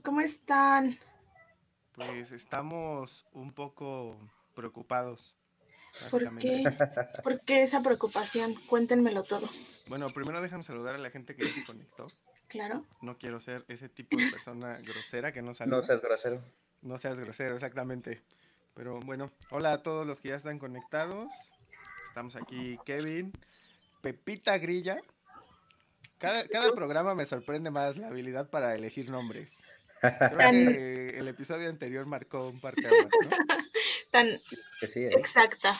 ¿Cómo están? Pues estamos un poco preocupados. ¿Por qué? ¿Por qué esa preocupación? Cuéntenmelo todo. Bueno, primero déjame saludar a la gente que se conectó. Claro. No quiero ser ese tipo de persona grosera que no saluda. No seas grosero. No seas grosero, exactamente. Pero bueno, hola a todos los que ya están conectados. Estamos aquí Kevin, Pepita Grilla. Cada, cada programa me sorprende más la habilidad para elegir nombres. Creo que el episodio anterior marcó un par de ¿no? Tan Sí, ¿eh? exacta.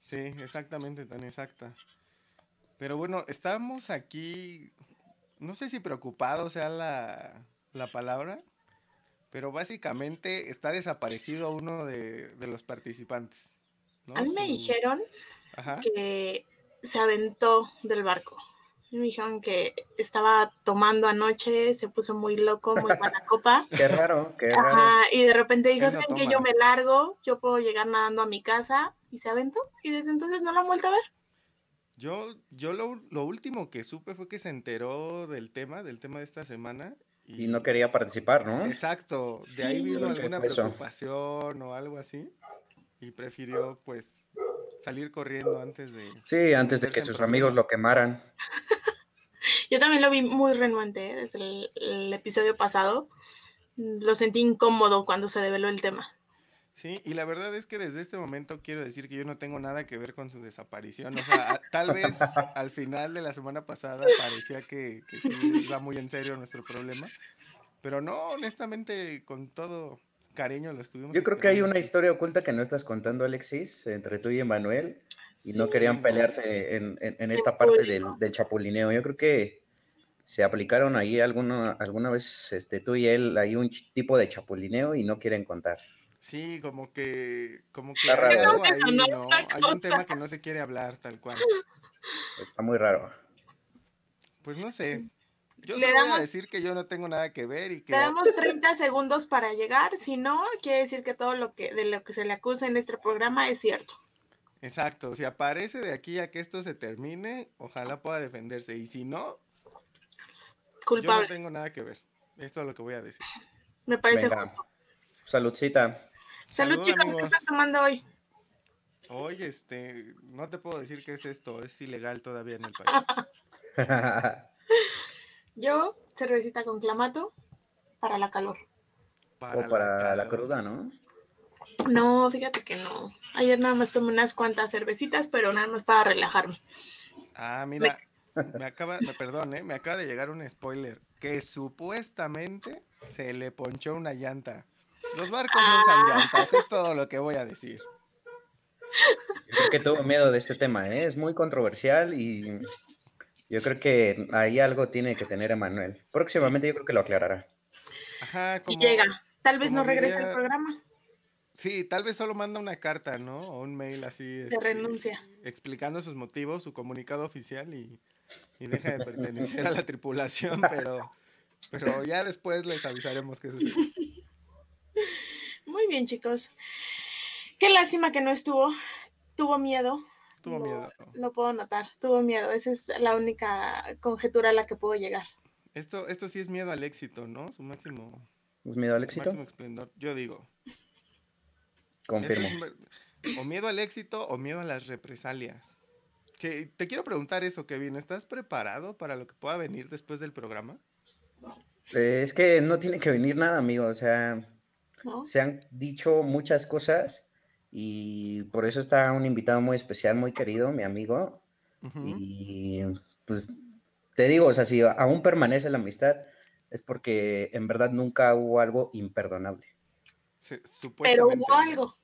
Sí, exactamente, tan exacta. Pero bueno, estamos aquí, no sé si preocupados sea la, la palabra, pero básicamente está desaparecido uno de, de los participantes. ¿no? A mí me Su- dijeron Ajá. que se aventó del barco. Me dijeron que estaba tomando anoche, se puso muy loco, muy mala copa. Qué raro, qué raro. Ajá, y de repente dijo, no ¿saben que yo me largo? Yo puedo llegar nadando a mi casa. Y se aventó. Y desde entonces no lo han vuelto a ver. Yo, yo lo, lo último que supe fue que se enteró del tema, del tema de esta semana. Y no quería participar, ¿no? Exacto, de ahí vino alguna preocupación o algo así. Y prefirió, pues, salir corriendo antes de. Sí, antes de que sus amigos lo quemaran. Yo también lo vi muy renuente ¿eh? desde el, el episodio pasado. Lo sentí incómodo cuando se develó el tema. Sí, y la verdad es que desde este momento quiero decir que yo no tengo nada que ver con su desaparición. O sea, tal vez al final de la semana pasada parecía que, que sí iba muy en serio nuestro problema. Pero no, honestamente, con todo cariño lo estuvimos. Yo creo que hay una historia oculta que no estás contando, Alexis, entre tú y Emanuel, y no querían pelearse en, en- en esta parte del, del chapulineo. Yo creo que se aplicaron ahí alguna, alguna vez este, tú y él hay un tipo de chapulineo y no quieren contar. Sí, como que, como que Está hay raro. algo ahí, no Hay un tema que no se quiere hablar tal cual. Está muy raro. Pues no sé. Yo Le solo voy a damos- decir que yo no tengo nada que ver y que Le damos 30 segundos para llegar, si no, quiere decir que todo lo que de lo que se le acusa en este programa es cierto. Exacto, si aparece de aquí a que esto se termine, ojalá pueda defenderse. Y si no, yo no Culpable, tengo nada que ver. Esto es lo que voy a decir. me parece Venga. justo. Saludcita. Salud, Salud, chicos, ¿qué están tomando hoy? Oye, este, no te puedo decir qué es esto, es ilegal todavía en el país. Yo, cervecita con clamato para la calor. o para la calor. cruda, ¿no? No, fíjate que no. Ayer nada más tomé unas cuantas cervecitas, pero nada más para relajarme. Ah, mira, me acaba, me perdón, ¿eh? me acaba de llegar un spoiler, que supuestamente se le ponchó una llanta. Los barcos no usan llantas, es todo lo que voy a decir. Yo creo que tuvo miedo de este tema, ¿eh? es muy controversial y yo creo que ahí algo tiene que tener Emanuel. Próximamente yo creo que lo aclarará. Ajá, Si como, llega, tal vez no regrese al programa. Sí, tal vez solo manda una carta, ¿no? O un mail así. De este, renuncia. Explicando sus motivos, su comunicado oficial y, y deja de pertenecer a la tripulación, pero, pero ya después les avisaremos qué sucede. Muy bien, chicos. Qué lástima que no estuvo. Tuvo miedo. Tuvo Lo- miedo. Lo puedo notar. Tuvo miedo. Esa es la única conjetura a la que puedo llegar. Esto, esto sí es miedo al éxito, ¿no? Su máximo, ¿Es miedo al su éxito? máximo esplendor. Yo digo. Confirmo. es un ver- o miedo al éxito o miedo a las represalias. Que, te quiero preguntar eso, Kevin. ¿Estás preparado para lo que pueda venir después del programa? Eh, es que no tiene que venir nada, amigo. O sea, ¿no? se han dicho muchas cosas y por eso está un invitado muy especial, muy querido, mi amigo. Y pues te digo, o sea, si aún permanece la amistad, es porque en verdad nunca hubo algo imperdonable. Se- Pero hubo algo.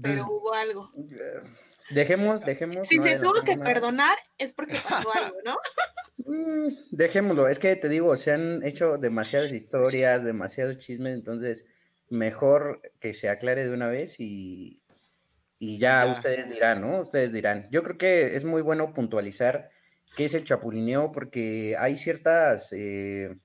Pero Pues, hubo algo. eh, dejemos, dejemos. Si no se tuvo que perdonar es porque pasó algo, ¿no? Mm, dejémoslo, es que te digo, se han hecho demasiadas historias, demasiados chismes, entonces mejor que se aclare de una vez y, y ya, Ya. ustedes dirán, ¿no? Ustedes dirán. Yo creo que es muy bueno puntualizar qué es el chapulineo porque hay ciertas, eh,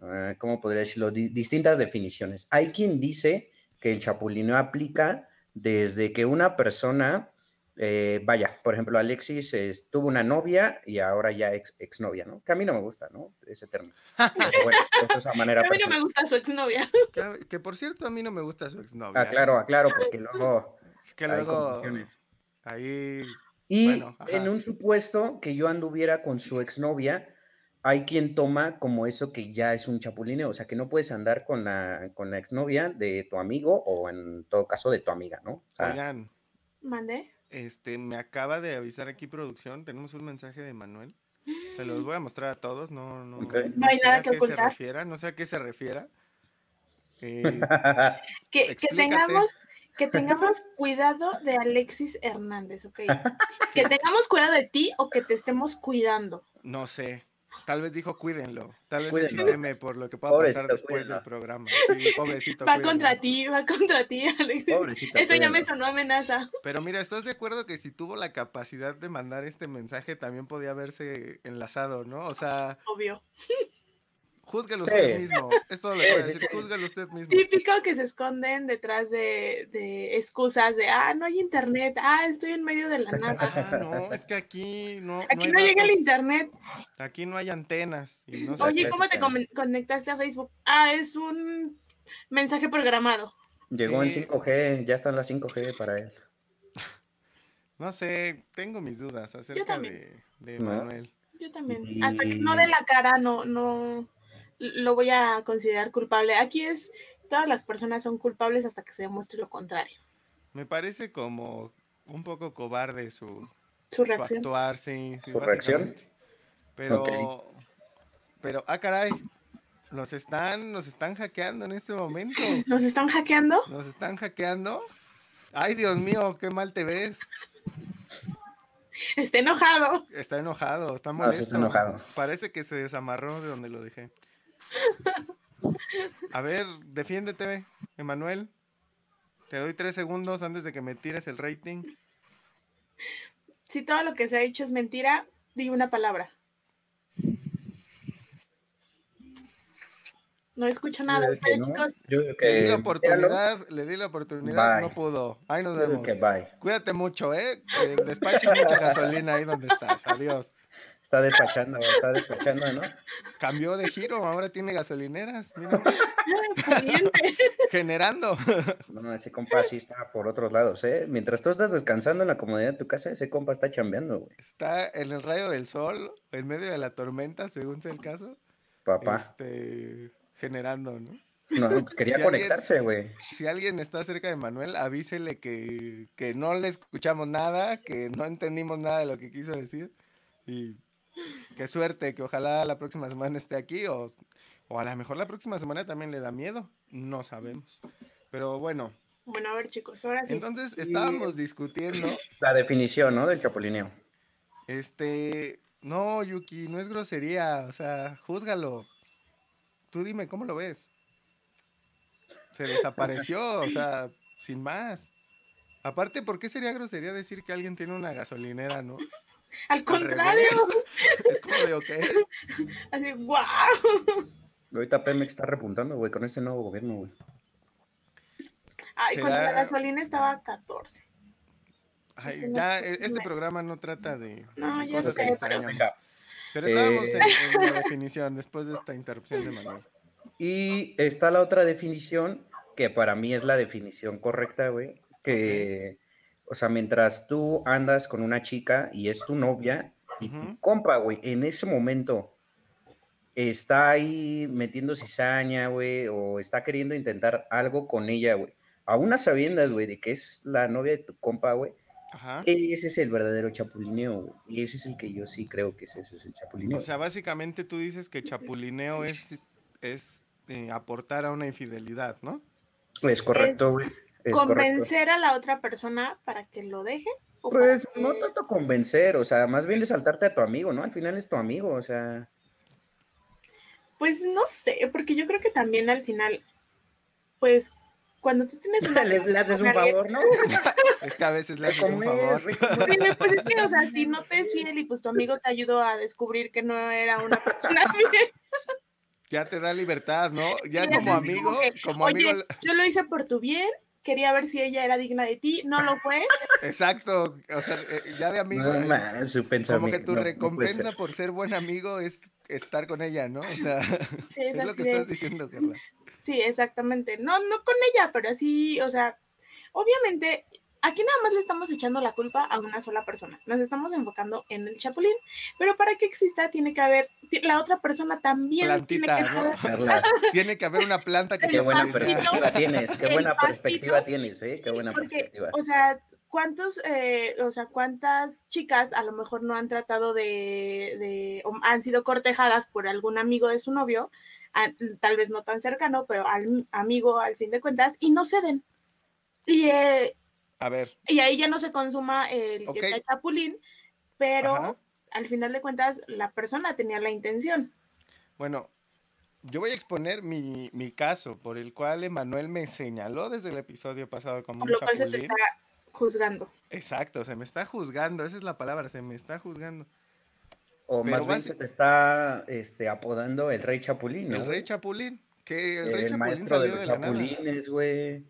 ah, ¿cómo podría decirlo? Di- distintas definiciones. Hay quien dice que el chapulineo aplica desde que una persona eh, vaya, por ejemplo, Alexis es- tuvo una novia y ahora ya ex exnovia, ¿no? Que a mí no me gusta, ¿no? Ese término. Pero bueno, eso es a manera A mí no me gusta su exnovia. Que, que por cierto, a mí no me gusta su exnovia. ¿eh? Aclaro, aclaro, porque luego Es que hay luego ahí Y Bueno, en un supuesto que yo anduviera con su exnovia, hay quien toma como eso que ya es un chapulineo, o sea, que no puedes andar con la, con la exnovia de tu amigo o en todo caso de tu amiga, ¿no? O sea, Oigan, Mandé. Este, me acaba de avisar aquí producción, tenemos un mensaje de Manuel. Se los voy a mostrar a todos, no, no, Ok. No hay sé nada a que qué se ocultar. refiera, no sé a qué se refiera. Eh, Que, que tengamos, que tengamos cuidado de Alexis Hernández, ¿ok? Que tengamos cuidado de ti o que te estemos cuidando. no sé, tal vez dijo cuídenlo, tal vez teme por lo que pueda Pobrecito, pasar después cuídenlo. del programa. Sí, pobrecito. Va cuídenlo. contra ti, va contra ti, Alexis. Pobrecito, Eso ya me sonó amenaza. Pero mira, ¿estás de acuerdo que si tuvo la capacidad de mandar este mensaje también podía haberse enlazado, ¿no? O sea, Obvio. Júzguelo Sí. usted mismo. Es todo lo que voy a decir, sí. júzguelo usted mismo. Típico que se esconden detrás de, de excusas de, ah, no hay internet, ah, estoy en medio de la nada. Ah, no, es que aquí no, Aquí no llega el internet. aquí no hay antenas. y no se Oye, ¿cómo te conectaste a Facebook? Ah, es un mensaje programado. Llegó en Sí. 5G, ya están las 5G para él. No sé, tengo mis dudas acerca de, de ¿No? Manuel. Yo también. Y- Hasta que no dé la cara, no, no lo voy a considerar culpable. Aquí es, todas las personas son culpables hasta que se demuestre lo contrario. Me parece como un poco cobarde su, Su su reacción. actuar, sí. sí, ¿Su reacción? Pero, pero, ah, caray, nos están, nos están hackeando en este momento. ¿Nos están hackeando? Nos están hackeando. Ay, Dios mío, qué mal te ves. Está enojado. Está enojado, está molesto. está enojado. Parece que se desamarró de donde lo dejé. A ver, defiéndete, Emanuel. Te doy tres segundos antes de que me tires el rating. Si todo lo que se ha dicho es mentira, di una palabra. No escucho nada. Es que Espera, no, chicos. Yo Le di la míralo, oportunidad, le di la oportunidad, Bye. no pudo. Ahí nos vemos. que bye. Cuídate mucho, ¿eh? Que despaches mucha gasolina ahí donde estás. Adiós. Está despachando, está despachando, ¿no? Cambió de giro, ahora tiene gasolineras. Mira, generando. No, ese compa sí está por otros lados, ¿eh? Mientras tú estás descansando en la comodidad de tu casa, ese compa está chambeando, güey. Está en el rayo del sol, en medio de la tormenta, según sea el caso. Papá. Este, generando, ¿no? No, pues quería Si conectarse, güey. Si alguien está cerca de Manuel, avísele que, que no le escuchamos nada, que no entendimos nada de lo que quiso decir. Y qué suerte, que ojalá la próxima semana esté aquí o, o a lo mejor la próxima semana también le da miedo. No sabemos. Pero bueno, Bueno, a ver, chicos, ahora sí. entonces estábamos discutiendo, La definición, ¿no? Del chapulineo. este, no, Yuki, no es grosería, o sea, júzgalo. Tú dime, ¿cómo lo ves? Se desapareció, o sea, sin más. Aparte, ¿por qué sería grosería decir que alguien tiene una gasolinera, no? Al contrario. Es como de, ok, así, ¡guau! Ahorita Pemex está repuntando, güey, con este nuevo gobierno, güey. Ay, cuando la gasolina estaba a 14. ay, ya, e- este programa no trata de No, ya sé, pero- extrañamos. Pero estábamos Eh. en, en la definición después de esta interrupción de Manuel. Y está la otra definición, que para mí es la definición correcta, güey, que, o sea, mientras tú andas con una chica y es tu novia, y tu Ujú. compa, güey, en ese momento está ahí metiendo cizaña, güey, o está queriendo intentar algo con ella, güey, a unas sabiendas, güey, de que es la novia de tu compa, güey, Ajá. ese es el verdadero chapulineo, y ese es el que yo sí creo que ese, ese es el chapulineo. O sea, básicamente tú dices que chapulineo es, es eh, aportar a una infidelidad, ¿no? es correcto, es güey. Es correcto. ¿Convencer a la otra persona para que lo deje? ¿O para Pues no tanto convencer, o sea, más bien de saltarte a tu amigo, ¿no? Al final es tu amigo, o sea, Pues no sé, porque yo creo que también al final, pues cuando tú tienes una... le, le haces un favor, ¿no? Es que a veces le haces un favor. Dime, pues es que, o sea, si no te es fiel y pues tu amigo te ayudó a descubrir que no era una persona bien. Ya te da libertad, ¿no? Ya Sí, como amigo, como que, como Oye, amigo, yo lo hice por tu bien, quería ver si ella era digna de ti, no lo fue. Exacto, o sea, eh, ya de amigo. No, es man, su como que tu no, no puede recompensa ser. por ser buen amigo es estar con ella, ¿no? O sea, Sí, es es lo que de- estás diciendo, Carla. Sí, exactamente. No, no con ella, pero así, o sea, obviamente, aquí nada más le estamos echando la culpa a una sola persona. Nos estamos enfocando en el chapulín, pero para que exista tiene que haber, la otra persona también tiene Plantita, que ¿no? estar. Tiene que haber una planta que qué buena pastito. perspectiva tienes, qué buena pastito. perspectiva tienes, ¿eh? Qué Sí, buena porque, perspectiva. O sea, ¿cuántos, eh, o sea, cuántas chicas a lo mejor no han tratado de, de o han sido cortejadas por algún amigo de su novio, a- tal vez no tan cercano, pero al amigo al fin de cuentas, y no ceden? Y, eh, A ver, y ahí ya no se consuma el Ok. que sea chapulín, pero Ajá. al final de cuentas la persona tenía la intención. bueno, yo voy a exponer mi, mi caso por el cual Emanuel me señaló desde el episodio pasado como Por lo cual se te está juzgando. Exacto, se me está juzgando, esa es la palabra, se me está juzgando. O pero más bien se te está este, apodando el rey chapulín, ¿no? El rey chapulín, que el El, rey chapulín de salió los de la chapulines, güey.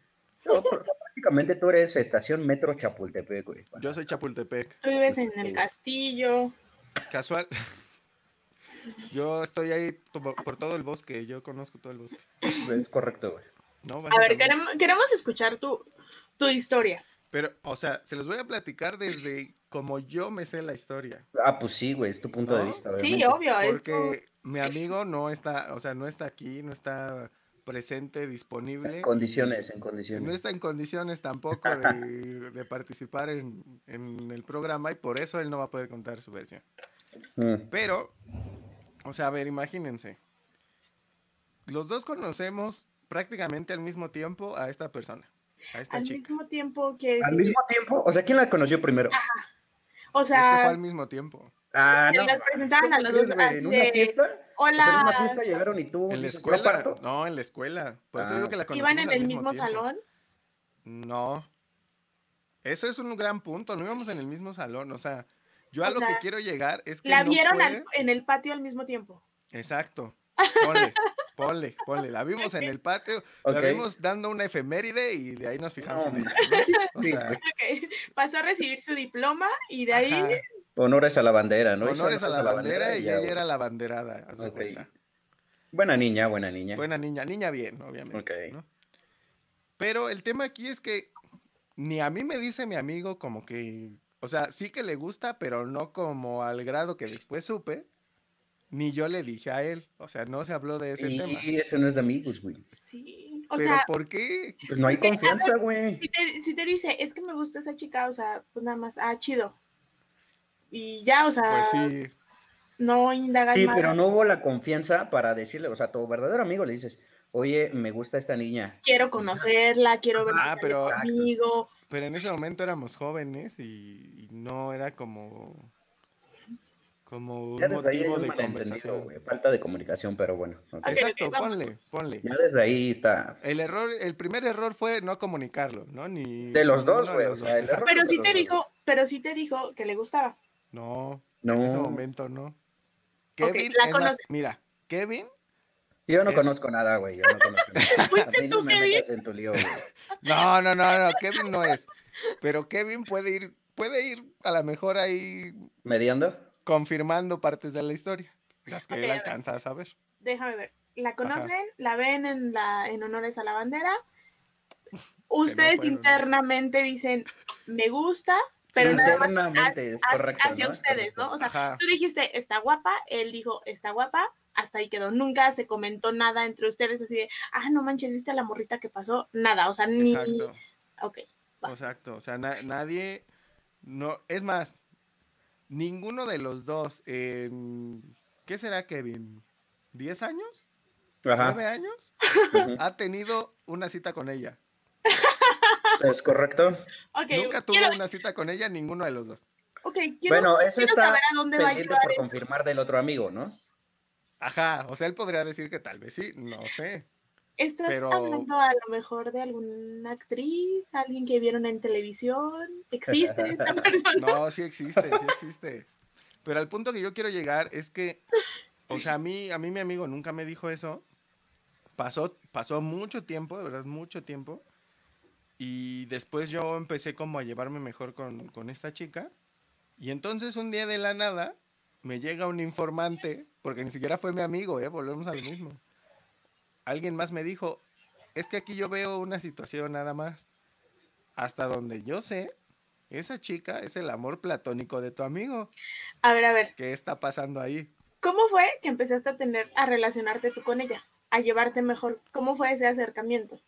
No, pr- prácticamente tú eres estación Metro Chapultepec, güey. Yo soy Chapultepec, Tú vives Pues, en el sí. castillo. casual. Yo estoy ahí por todo el bosque, yo conozco todo el bosque. Es correcto, güey. ¿no? A ver, queremos, queremos escuchar tu, tu historia. Pero, o sea, se los voy a platicar desde como yo me sé la historia. Ah, pues sí, güey, es tu punto de ¿No? vista, Sí, obviamente. obvio. es como- Porque mi amigo no está, o sea, no está aquí, no está presente, disponible. En condiciones, en No condiciones. está en condiciones tampoco de, de participar en, en el programa y por eso él no va a poder contar su versión. Mm, Pero, o sea, a ver, imagínense. Los dos conocemos prácticamente al mismo tiempo a esta persona, a esta al chica. mismo tiempo que Al mismo tiempo, o sea, ¿quién la conoció primero? O Es que fue sea, al mismo tiempo. Ah, que no. las presentaban a ¿cómo los dos ¿En una fiesta? O sea, en una hola, fiesta llegaron y tú En la dices, "Yo escuela, parto". no, en la escuela. Por eso Ah. digo que la iban en el mismo tiempo. salón. No. Eso es un gran punto. No íbamos en el mismo salón. O sea, yo a O lo que sea, quiero llegar es que. La no vieron fue- al- en el patio al mismo tiempo. Exacto. Ponle, ponle, ponle. La vimos en el patio, la vimos dando una efeméride y de ahí nos fijamos No, en ella. ¿no? O Sí, sea, güey. Ok, Pasó a recibir su diploma y de ahí ajá, Honores a la bandera, ¿no? Honores a la bandera y ya, ella era la banderada. haz de Ok. cuenta. Buena niña, buena niña. Buena niña, niña bien, obviamente. Ok. ¿no? Pero el tema aquí es que ni a mí me dice mi amigo como que, o sea, sí que le gusta, pero no como al grado que después supe, ni yo le dije a él, o sea, no se habló de ese y tema. eso no es de amigos, güey. sí. O pero sea, ¿por qué? Pues no hay Porque, confianza, güey. si te, si te dice, es que me gusta esa chica, o sea, pues nada más, ah, chido. Y ya, o sea, Pues sí, no indagas Sí, pero no hubo la confianza para decirle, o sea, a tu verdadero amigo le dices, oye, me gusta esta niña. Quiero conocerla, quiero ver Ah, si pero- pero... conmigo. pero en ese momento éramos jóvenes y, y no era como, como un Ya desde ahí hay motivo un de conversación. Falta de comunicación, pero bueno. Exacto, ponle, ponle. Ya desde ahí está. El error, el primer error fue no comunicarlo, ¿no? Ni De los dos, güey, o sea, Pero sí te no. dijo, pero sí te dijo que le gustaba. No, No, en ese momento no. Kevin, la más, mira, Kevin, yo no es- conozco nada, güey. Yo no conozco nada. ¿Fuiste no tú, me Kevin? en tu lío, güey. no, no, no, no, Kevin no es. Pero Kevin puede ir, puede ir a lo mejor ahí ¿Mediando? Confirmando partes de la historia, las que Ok, él a alcanza a saber. Déjame ver. La conocen, la ven en la en honores a la bandera. Ustedes internamente dicen, me gusta, pero nada más Internamente, es ha- correcto. hacia ¿no? Es ustedes, ¿no? O sea, Ajá. tú dijiste, está guapa, él dijo, está guapa, hasta ahí quedó. Nunca se comentó nada entre ustedes así de, ah, no manches, ¿viste a la morrita que pasó? Nada, o sea, ni... Exacto, Ok, va. exacto. O sea, na- nadie, no, es más, ninguno de los dos en, ¿qué será Kevin? ¿10 años? Ajá. ¿9 años? Ha tenido una cita con ella. Es correcto. Nunca tuvo quiero, una cita con ella ninguno de los dos. ok, quiero, Bueno, eso quiero está saber a dónde va a pendiente llevar por eso. confirmar del otro amigo, ¿no? Ajá, o sea, él podría decir que tal vez sí, no sé. ¿Estás pero- hablando a lo mejor de alguna actriz, alguien que vieron en televisión? ¿Existe esta persona? No, sí existe, sí existe. Pero al punto que yo quiero llegar es que, o sea, a mí, a mí mi amigo nunca me dijo eso. Pasó, pasó mucho tiempo, de verdad, mucho tiempo. Y después yo empecé como a llevarme mejor con, con esta chica. Y entonces un día de la nada me llega un informante, porque ni siquiera fue mi amigo, ¿eh? volvemos a lo mismo. Alguien más me dijo, es que aquí yo veo una situación nada más. Hasta donde yo sé, esa chica es el amor platónico de tu amigo. A ver, a ver, ¿Qué está pasando ahí? ¿cómo fue que empezaste a tener, a relacionarte tú con ella? A llevarte mejor. ¿Cómo fue ese acercamiento?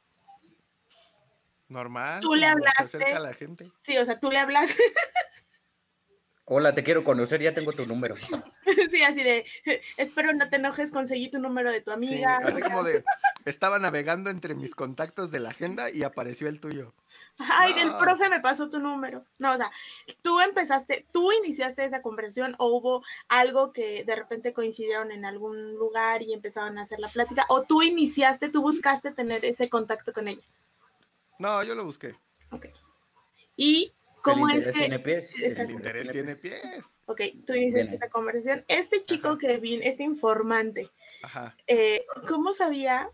Normal. Tú le como se hablaste. acerca la gente. Sí, o sea, tú le hablas, Hola, te quiero conocer, ya tengo tu número. sí, así de, espero no te enojes, conseguí tu número de tu Sí, amiga. así como de, estaba navegando entre mis contactos de la agenda y apareció el tuyo. Ay, el No. profe me pasó tu número. No, o sea, tú empezaste, tú iniciaste esa conversación o hubo algo que de repente coincidieron en algún lugar y empezaron a hacer la plática o tú iniciaste, tú buscaste tener ese contacto con ella. No, yo lo busqué. Ok. Y cómo el es interés que, tiene pies. El interés tiene pies. ok, tú iniciaste esa conversación. Este chico Ajá. que vino, este informante, Ajá. eh, ¿cómo sabía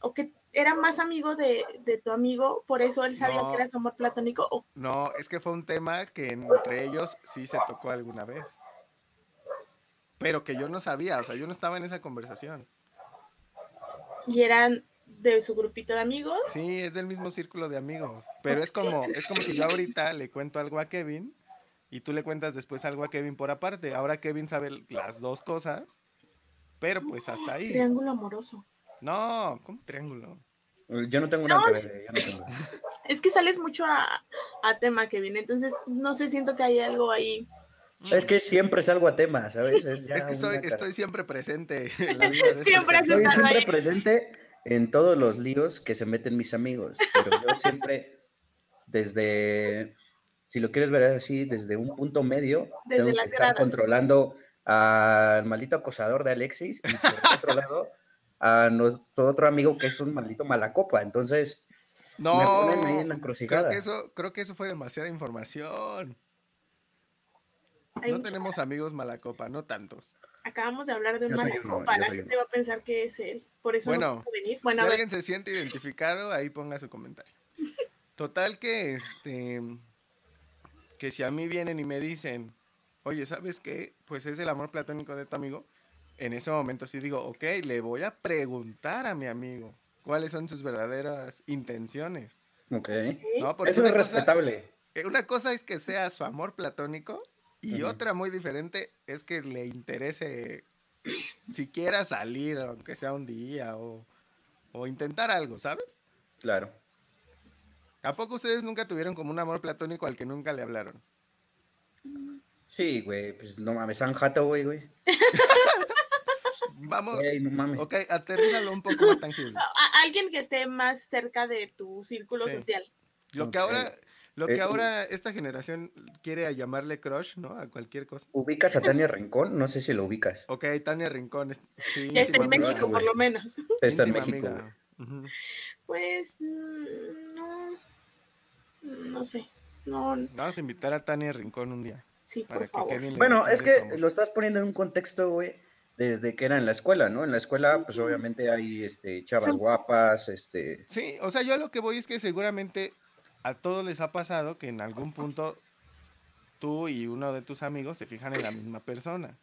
o que era más amigo de, de tu amigo, por eso él sabía No. que era su amor platónico? O, No, es que fue un tema que entre ellos sí se tocó alguna vez. Pero que yo no sabía, o sea, yo no estaba en esa conversación. y eran de su grupito de amigos. Sí, es del mismo círculo de amigos. Pero es como, es como si yo ahorita le cuento algo a Kevin y tú le cuentas después algo a Kevin por aparte. Ahora Kevin sabe las dos cosas, pero pues hasta ahí. Triángulo amoroso. No, ¿cómo triángulo? Yo no tengo nada No, que ver. eh, yo no tengo. Es que sales mucho a, a tema, Kevin. Entonces, no sé, siento que hay algo ahí. Es que siempre salgo a tema, ¿sabes? Es, ya Es que soy, estoy siempre presente en la vida de estas Siempre has Estoy personas. estado siempre ahí. presente en todos los líos que se meten mis amigos, pero yo siempre, desde, si lo quieres ver así, desde un punto medio, Desde tengo que estar gradas. controlando al maldito acosador de Alexis y por otro lado a nuestro otro amigo que es un maldito malacopa. Entonces, me ponen ahí en la No, creo encrucijada. que eso, creo que eso fue demasiada información. No tenemos amigos malacopa, no tantos. Acabamos de hablar de un uno, yo La gente va a pensar que es él. Por eso Bueno, no quiso venir. Bueno, si alguien se siente identificado, ahí ponga su comentario. Total que este que si a mí vienen y me dicen, oye, ¿sabes qué? Pues es el amor platónico de tu amigo. En ese momento sí digo, ok, le voy a preguntar a mi amigo cuáles son sus verdaderas intenciones. Ok. ¿no? Porque Eso es respetable. Eh, Una cosa es que sea su amor platónico y otra muy diferente es que le interese siquiera salir, aunque sea un día, o, o intentar algo, ¿sabes? Claro. ¿A poco ustedes nunca tuvieron como un amor platónico al que nunca le hablaron? Sí, güey, pues no mames, San güey. Vamos, Güey, no mames. ok, aterrízalo un poco más tangible. a- alguien que esté más cerca de tu círculo Sí. social. Lo que ahora, lo que Eh, ahora esta generación quiere llamarle crush, ¿no? A cualquier cosa. ¿Ubicas a Tania Rincón? No sé si lo ubicas. Ok, Tania Rincón, es- sí, Ya está en México, por lo menos. Está en México. amiga. Ujú. Pues, mm, no. No sé. No, Vamos a invitar a Tania Rincón un día. sí, Para por que favor. Bueno, es que lo estás poniendo en un contexto, güey, desde que era en la escuela, ¿no? En la escuela, pues obviamente hay este, chavas guapas, este... Sí, o sea, yo a lo que voy es que seguramente a todos les ha pasado que en algún punto tú y uno de tus amigos se fijan en la misma persona.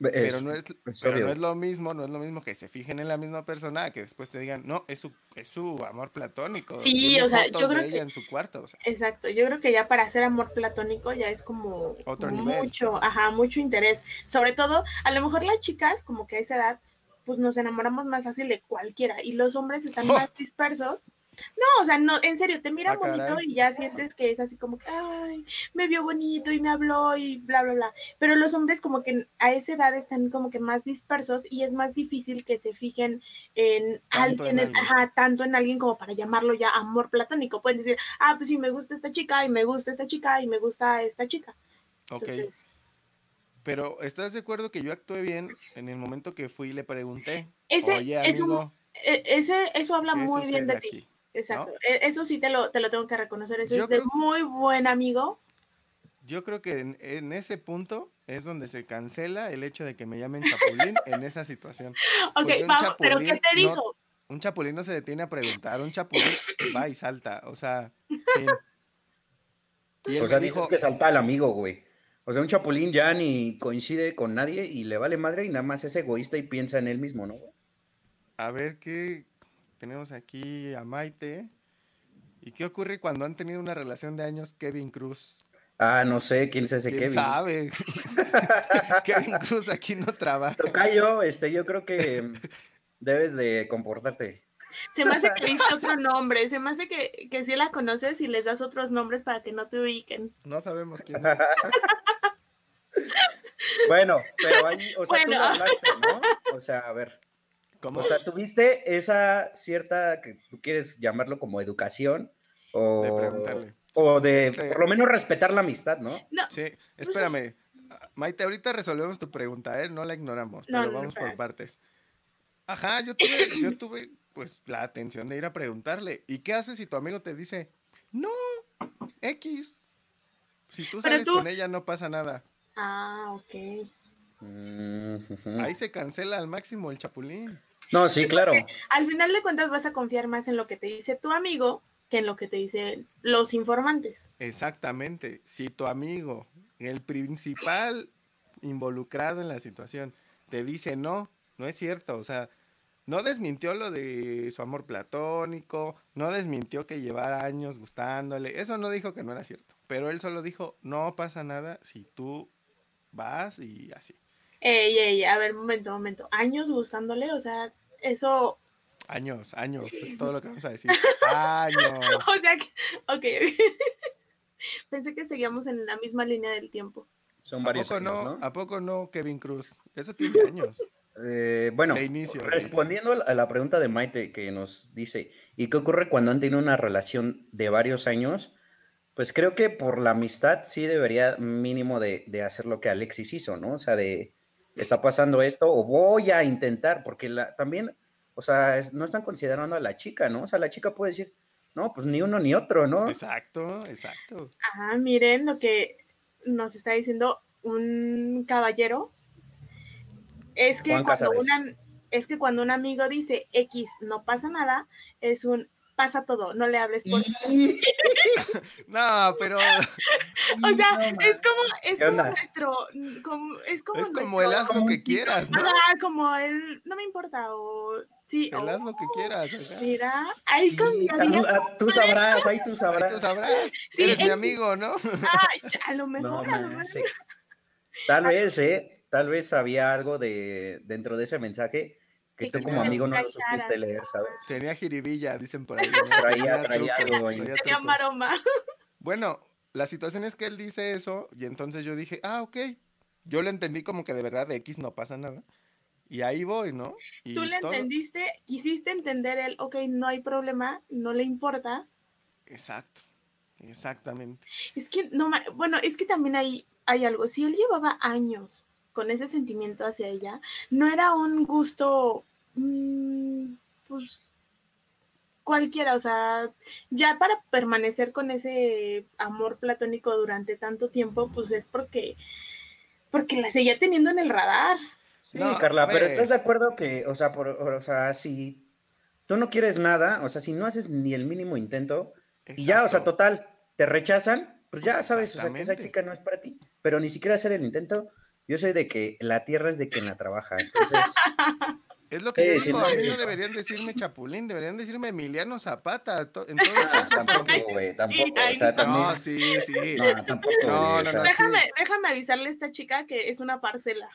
Pero no es, es pero no es lo mismo, no es lo mismo que se fijen en la misma persona a que después te digan, no, es su, es su amor platónico. Sí, tiene o sea, yo creo ella que- en su cuarto. o sea, Exacto, yo creo que ya para hacer amor platónico ya es como Otro nivel. mucho, ajá, mucho interés. Sobre todo, a lo mejor las chicas, como que a esa edad, pues nos enamoramos más fácil de cualquiera y los hombres están ¡Oh! más dispersos. No, o sea, no, en serio, te miran Ah, bonito caray. y ya sientes que es así como que, ay, me vio bonito y me habló y bla, bla, bla. Pero los hombres como que a esa edad están como que más dispersos y es más difícil que se fijen en Tanto alguien, en- alguien. ajá, tanto en alguien como para llamarlo ya amor platónico. Pueden decir, ah, pues sí, me gusta esta chica y me gusta esta chica y me gusta esta chica. ok. Entonces, Pero ¿estás de acuerdo que yo actué bien en el momento que fui y le pregunté? ese Oye, es un- amigo, e- ese, eso habla ¿qué muy bien de ti. Exacto. E- Eso sí te lo, te lo tengo que reconocer. Eso Yo es de muy buen amigo. Yo creo que en, en ese punto es donde se cancela el hecho de que me llamen chapulín en esa situación. Ok, vamos, pero ¿qué chapulín te no- dijo? Un chapulín no se detiene a preguntar, un chapulín va y salta. O sea, Fin. Y él O sea, dices dijo, que salta al amigo, güey. O sea, un chapulín ya ni coincide con nadie y le vale madre y nada más es egoísta y piensa en él mismo, ¿no? a ver qué tenemos aquí a Maite. ¿Y qué ocurre cuando han tenido una relación de años Kevin Cruz? Ah, no sé quién es ese ¿Quién Kevin. sabe? Kevin Cruz aquí no trabaja. Tocayo, este, yo creo que debes de comportarte. Se me hace que diste otro nombre, se me hace que, que sí la conoces y les das otros nombres para que no te ubiquen. No sabemos quién es. bueno, pero ahí, o sea, tú Bueno. lo hablaste, ¿no? O sea, a ver, ¿Cómo? o sea, tuviste esa cierta, que tú quieres llamarlo como educación, o de preguntarle. o de Este- por lo menos respetar la amistad, ¿no? No, Sí, espérame. Maite, ahorita resolvemos tu pregunta, ¿eh? No la ignoramos, No, pero no, vamos por partes. Ajá, yo tuve, yo tuve, pues, la atención de ir a preguntarle. ¿Y qué haces si tu amigo te dice, no, X? Si tú sales tú- con ella, no pasa nada. Ah, ok. Mm. Ahí se cancela al máximo el chapulín. No, sí, claro. Al final de cuentas vas a confiar más en lo que te dice tu amigo que en lo que te dicen los informantes. Exactamente. Si tu amigo, el principal involucrado en la situación, te dice no, no es cierto. O sea, no desmintió lo de su amor platónico, no desmintió que llevara años gustándole. Eso no dijo que no era cierto. Pero él solo dijo, no pasa nada si tú vas y así. Ey, ey, a ver, momento, momento. Años gustándole, o sea, eso, Años, años. Es todo lo que vamos a decir. Años. o sea, que, ok. Pensé que seguíamos en la misma línea del tiempo. Son ¿A varios poco años, no? ¿no? ¿A poco no, Kevin Cruz? Eso tiene años. Eh, bueno, De inicio. respondiendo a la- a la pregunta de Maite que nos dice, ¿y qué ocurre cuando han tenido una relación de varios años? Pues creo que por la amistad sí debería mínimo de, de hacer lo que Alexis hizo, ¿no? O sea, de, está pasando esto o voy a intentar, porque la, también, o sea, es- no están considerando a la chica, ¿no? O sea, la chica puede decir, no, pues ni uno ni otro, ¿no? Exacto, exacto. Ah, miren lo que nos está diciendo un caballero. Es que Juan cuando una, es que cuando un amigo dice X no pasa nada, es un pasa todo, no le hables por No, pero O sea, No, es man. como, es ¿Qué como nuestro, como, es como es como nuestro- el haz lo que quieras, ¿no? Como el, no me importa, o sí, El o, haz lo que quieras. mira, ahí Sí, cambiaría, tú, tú sabrás, ahí tú Ahí sabrás. tú sabrás. Sí, Eres mi es- amigo, ¿no? ay, a lo No, mejor, a lo man, mejor. sí. Tal vez, ¿eh? Tal vez había algo de dentro de ese mensaje que tú como amigo no lo supiste leer, ¿sabes? Tenía jiribilla, dicen por ahí. ¿no? Traía- traía truco, traía truco. maroma. Bueno, la situación es que él dice eso y entonces yo dije, ah, ok. Yo lo entendí como que de verdad de X no pasa nada. Y ahí voy, ¿no? Y Tú le todo- entendiste, quisiste entender el, ok, no hay problema, no le importa. Exacto, exactamente. Es que, no, bueno, es que también hay, hay algo. Si él llevaba años con ese sentimiento hacia ella, no era un gusto, pues, cualquiera, o sea, ya para permanecer con ese amor platónico durante tanto tiempo, pues es porque, porque la seguía teniendo en el radar. Sí, No, Carla, pero. ¿estás de acuerdo que, o sea, por, o sea, si tú no quieres nada, o sea, si no haces ni el mínimo intento, y ya, o sea, total, te rechazan, pues ya sabes, o sea, que esa chica no es para ti, pero ni siquiera hacer el intento. Yo soy de que la tierra es de quien la trabaja, entonces, Es lo que yo Sí, sí, digo, a mí no deberían decirme Chapulín, deberían decirme Emiliano Zapata, en todo ah, caso. tampoco, güey, tampoco, o ay, sea, no. también, No, sí, sí. no, tampoco, No, no, sí. Déjame, déjame avisarle a esta chica que es una parcela.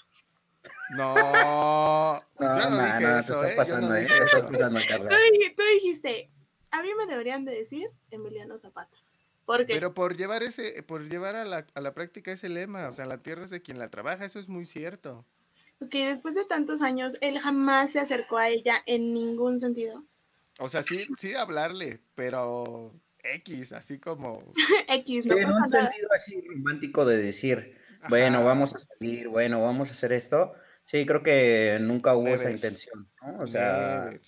No, No, yo no no, dije no, eso, ¿eh? estás Yo pasando, ¿eh? estás eso. pasando, Carla. Tú, tú dijiste, a mí me deberían de decir Emiliano Zapata. Porque Pero por llevar ese, por llevar a la, a la práctica ese lema, o sea, la tierra es de quien la trabaja, eso es muy cierto. Ok, después de tantos años, él jamás se acercó a ella en ningún sentido. O sea, sí, sí hablarle, pero X, así como. X, Sí, no en un sentido así romántico de decir, bueno, vamos a salir, bueno, vamos a hacer esto. Sí, creo que nunca hubo esa intención, ¿no? O sea, never.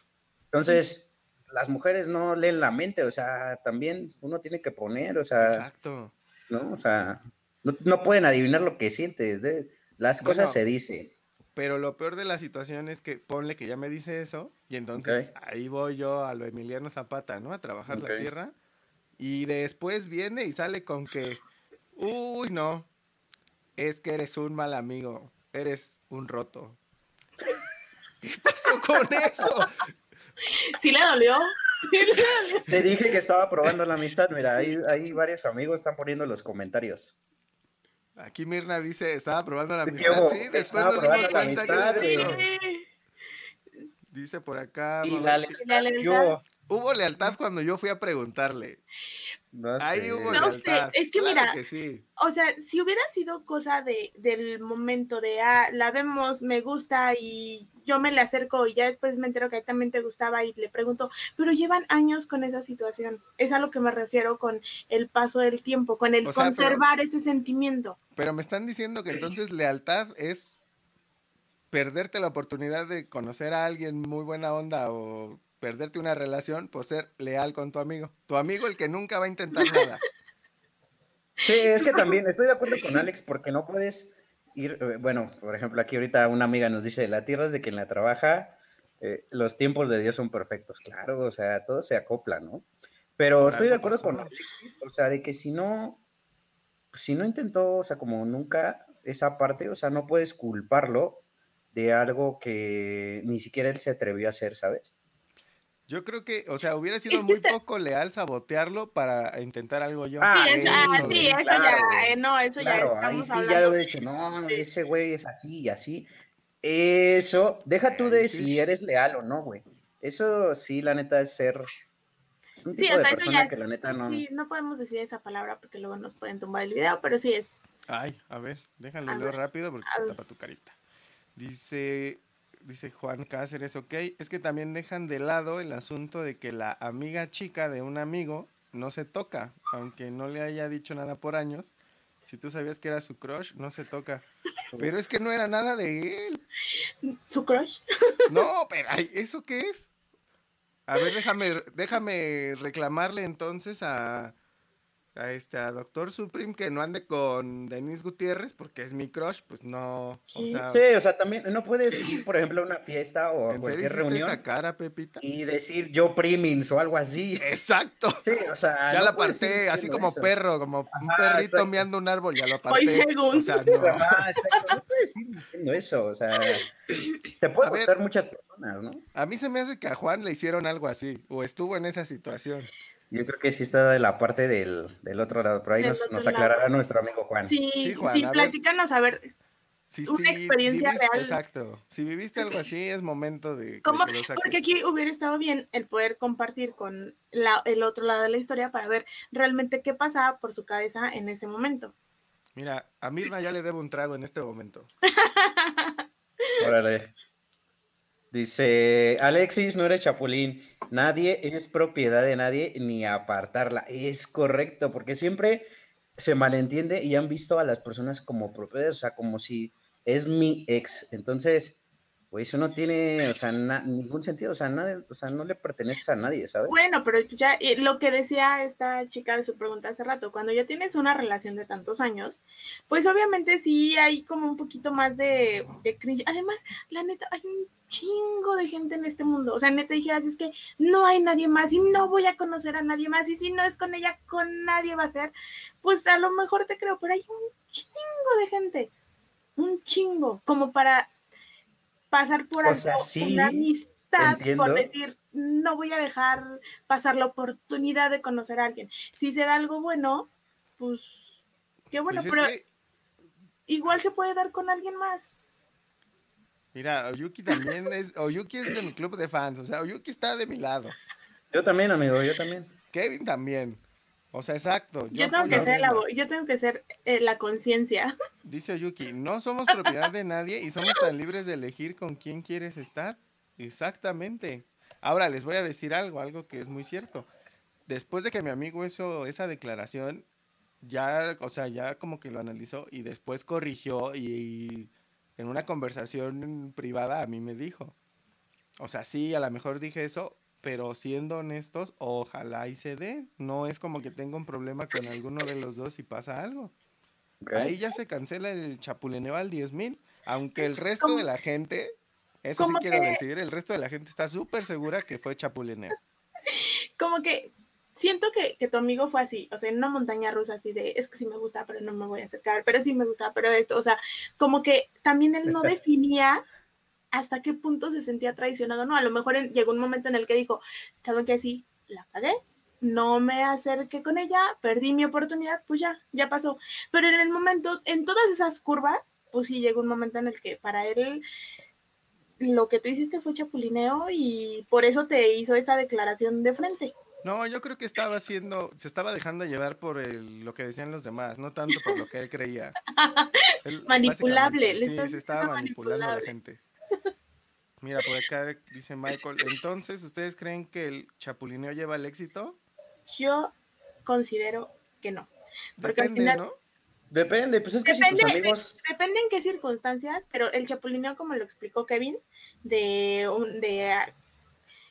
entonces, las mujeres no leen la mente, o sea, también uno tiene que poner, o sea, Exacto. ¿no? O sea, no, no pueden adivinar lo que sientes, de- las cosas Bueno, se dicen. Pero lo peor de la situación es que ponle que ya me dice eso, y entonces ahí voy yo a lo Emiliano Zapata, ¿no? A trabajar la tierra. Y después viene y sale con que, uy, no, es que eres un mal amigo, eres un roto. ¿Qué pasó con eso? Sí le dolió. Sí le dolió. Te dije que estaba probando la amistad. Mira, ahí, ahí varios amigos están poniendo los comentarios. Aquí Mirna dice, estaba probando la ¿Qué amistad. Sí, después nos dimos probando la cuenta que era eso. Dice por acá. Y la que La lealtad, lealtad. yo, Hubo lealtad cuando yo fui a preguntarle. no Ahí hubo No sé, lealtad. es que Claro mira, que sí. O sea, si hubiera sido cosa de, del momento de, ah, la vemos, me gusta y yo me le acerco y ya después me entero que a ti también te gustaba y le pregunto, pero llevan años con esa situación. Es a lo que me refiero con el paso del tiempo, con el O sea, pero- conservar ese sentimiento. Pero me están diciendo que entonces lealtad es perderte la oportunidad de conocer a alguien muy buena onda o perderte una relación por ser leal con tu amigo. Tu amigo el que nunca va a intentar nada. Sí, es que también estoy de acuerdo con Alex porque no puedes ir, eh, bueno, por ejemplo, aquí ahorita una amiga nos dice, la tierra es de quien la trabaja, eh, los tiempos de Dios son perfectos, claro, o sea, todo se acopla, ¿no? Pero estoy de acuerdo pasó. con Alexis, o sea, de que si no, si no intentó, o sea, como nunca esa parte, o sea, no puedes culparlo de algo que ni siquiera él se atrevió a hacer, ¿sabes? Yo creo que, o sea, hubiera sido muy está- poco leal sabotearlo para intentar algo yo. Ah, sí, eso, eso, ah, güey, sí, eso claro, ya, eh, no, eso Claro, ya ahí estamos sí ya hablando. lo he dicho, no, ese güey es así y así. Eso, deja tú Ahí de sí. si eres leal o no, güey. Eso sí, la neta, es ser. Es un Sí, tipo o de sea, persona ya que la neta no. Sí, no podemos decir esa palabra porque luego nos pueden tumbar el video, pero sí es. Ay, a ver, déjalo A leo ver, rápido porque se ver. tapa tu carita. Dice, dice Juan Cáceres, ok, es que también dejan de lado el asunto de que la amiga chica de un amigo no se toca, aunque no le haya dicho nada por años. Si tú sabías que era su crush, no se toca. Pero es que no era nada de él. Su crush. No, pero ¿eso qué es? A ver, déjame, déjame reclamarle entonces a, a este a Doctor Supreme que no ande con Denise Gutiérrez porque es mi crush, pues no, o Sí. sea, Sí, o sea, también no puedes ir, por ejemplo, a una fiesta o a ¿en serio cualquier reunión esa cara, Pepita? y decir yo primins o algo así. Exacto. Sí, o sea. Ya no la aparté, así como eso. perro, como un Ajá, perrito exacto. meando un árbol, ya lo aparté. Hoy según. O sea, no. Ajá, exacto, no puedes ir diciendo eso, o sea, te puede A ver. gustar muchas personas, ¿no? A mí se me hace que a Juan le hicieron algo así, o estuvo en esa situación. Yo creo que sí está de la parte del, del otro lado, pero ahí Del nos, otro nos lado. aclarará nuestro amigo Juan. Sí, Sí, sí, Juan, a ver. platícanos a ver Sí, Una sí, experiencia viviste- real. Exacto. Si viviste algo así, es momento de, ¿Cómo? que lo saques. Porque aquí hubiera estado bien el poder compartir con la- el otro lado de la historia para ver realmente qué pasaba por su cabeza en ese momento. Mira, a Mirna ya le debo un trago en este momento. Órale. Dice, Alexis, no eres chapulín. Nadie es propiedad de nadie ni apartarla. Es correcto, porque siempre se malentiende y han visto a las personas como propiedades, o sea, como si es mi ex. Entonces, pues eso no tiene, o sea, ningún sentido, o sea, o sea, no le perteneces a nadie, ¿sabes? Bueno, pero ya eh, lo que decía esta chica de su pregunta hace rato, cuando ya tienes una relación de tantos años, pues obviamente sí hay como un poquito más de, de cringe. Además, la neta, hay un chingo de gente en este mundo. O sea, neta dijeras, es que no hay nadie más y no voy a conocer a nadie más y si no es con ella, con nadie va a ser. Pues a lo mejor te creo, pero hay un chingo de gente, un chingo, como para pasar por O alto sea, sí, una amistad entiendo. por decir, no voy a dejar pasar la oportunidad de conocer a alguien. Si se da algo bueno, pues qué bueno, Pues es pero que, igual se puede dar con alguien más. mira, Oyuki también es, Oyuki es de mi club de fans, o sea, Oyuki está de mi lado. Yo también, amigo, yo también. Kevin también. O sea, exacto. Yo, tengo que ser la, yo tengo que ser eh, la conciencia. Dice Oyuki, no somos propiedad de nadie y somos tan libres de elegir con quién quieres estar. Exactamente. Ahora les voy a decir algo, algo que es muy cierto. Después de que mi amigo hizo esa declaración, ya, o sea, ya como que lo analizó y después corrigió y, en una conversación privada a mí me dijo. O sea, sí, a lo mejor dije eso, pero siendo honestos, ojalá y se dé. No es como que tenga un problema con alguno de los dos si pasa algo. Ahí ya se cancela el chapulineo al 10.000, aunque el resto ¿Cómo? de la gente, eso sí ¿Cómo quiero que? decir, el resto de la gente está súper segura que fue chapulineo. Como que siento que, que, tu amigo fue así, o sea, en una montaña rusa así de, es que sí me gusta, pero no me voy a acercar, pero sí me gusta, pero esto, o sea, como que también él no definía hasta qué punto se sentía traicionado, no, a lo mejor llegó un momento en el que dijo, ¿saben qué? Sí, la pagué, no me acerqué con ella, perdí mi oportunidad, pues ya, ya pasó. Pero en el momento, en todas esas curvas, pues sí llegó un momento en el que para él lo que tú hiciste fue chapulineo y por eso te hizo esa declaración de frente. No, yo creo que estaba haciendo, se estaba dejando llevar por lo que decían los demás, no tanto por lo que él creía. Manipulable, sí, se estaba manipulando a la gente. Mira, por acá dice Michael, entonces, ¿ustedes creen que el chapulineo lleva al éxito? Yo considero que no. Porque al final, ¿no? Depende, pues es que depende, si tus amigos... Depende en qué circunstancias, pero el chapulineo, como lo explicó Kevin, de, de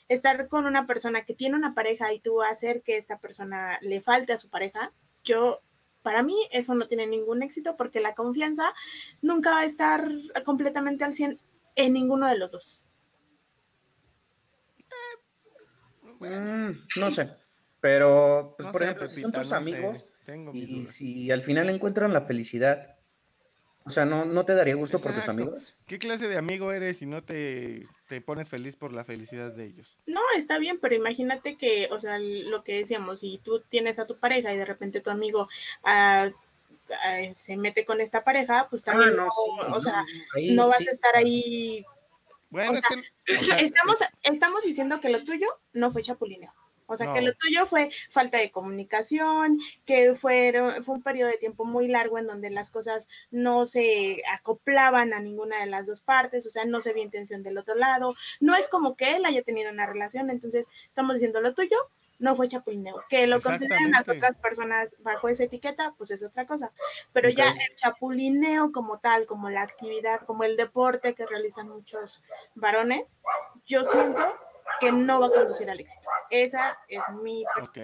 estar con una persona que tiene una pareja y tú hacer que esta persona le falte a su pareja, yo, para mí, eso no tiene ningún éxito porque la confianza nunca va a estar completamente al 100 en ninguno de los dos. Mm, no sé, pero, pues, por ejemplo, si son tus amigos y si al final encuentran la felicidad o sea, ¿no, no te daría gusto por tus amigos? ¿Qué clase de amigo eres si no te, pones feliz por la felicidad de ellos? No, está bien, pero imagínate que, o sea, lo que decíamos, si tú tienes a tu pareja y de repente tu amigo ah, ah, se mete con esta pareja, pues ah, también, no, o sea, no vas a estar ahí. Bueno, es que, estamos, estamos diciendo que lo tuyo no fue chapulineo. O sea, que lo tuyo fue falta de comunicación, que fue, fue un periodo de tiempo muy largo en donde las cosas no se acoplaban a ninguna de las dos partes, o sea, no se había intención del otro lado. No es como que él haya tenido una relación, entonces estamos diciendo lo tuyo no fue chapulineo. Que lo consideren las otras personas bajo esa etiqueta, pues es otra cosa. Pero ya el chapulineo como tal, como la actividad, como el deporte que realizan muchos varones, yo siento que no va a conducir al éxito. Esa es mi Ok.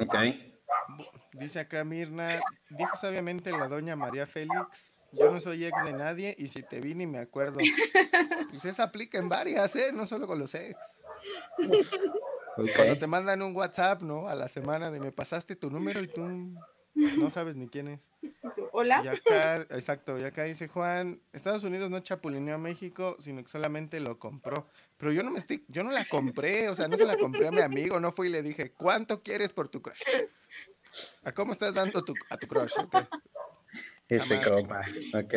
Ok. Dice acá Mirna, dijo sabiamente la doña María Félix, yo no soy ex de nadie y si te vi ni me acuerdo. Y se aplica en varias, ¿eh? No solo con los ex. Cuando te mandan un WhatsApp, ¿no? A la semana de me pasaste tu número y tú no sabes ni quién es. Hola. Y acá, exacto, y acá dice Juan, Estados Unidos no chapulineó a México, sino que solamente lo compró. Pero yo no me estoy, yo no la compré, o sea, no se la compré a mi amigo, no fui y le dije, ¿cuánto quieres por tu crush? ¿A cómo estás dando tu, a tu crush? Ese compa, ok.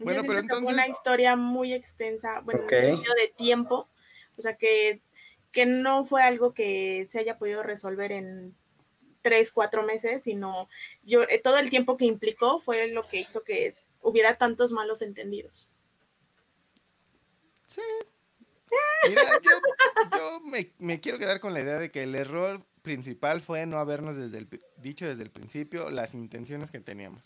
Bueno, pero entonces... Una historia muy extensa, bueno, en sentido de tiempo, o sea, que, que no fue algo que se haya podido resolver en tres, cuatro meses, sino yo, eh, todo el tiempo que implicó fue lo que hizo que hubiera tantos malos entendidos. Sí. Mira, yo, me, quiero quedar con la idea de que el error principal fue no habernos desde el, dicho desde el principio las intenciones que teníamos.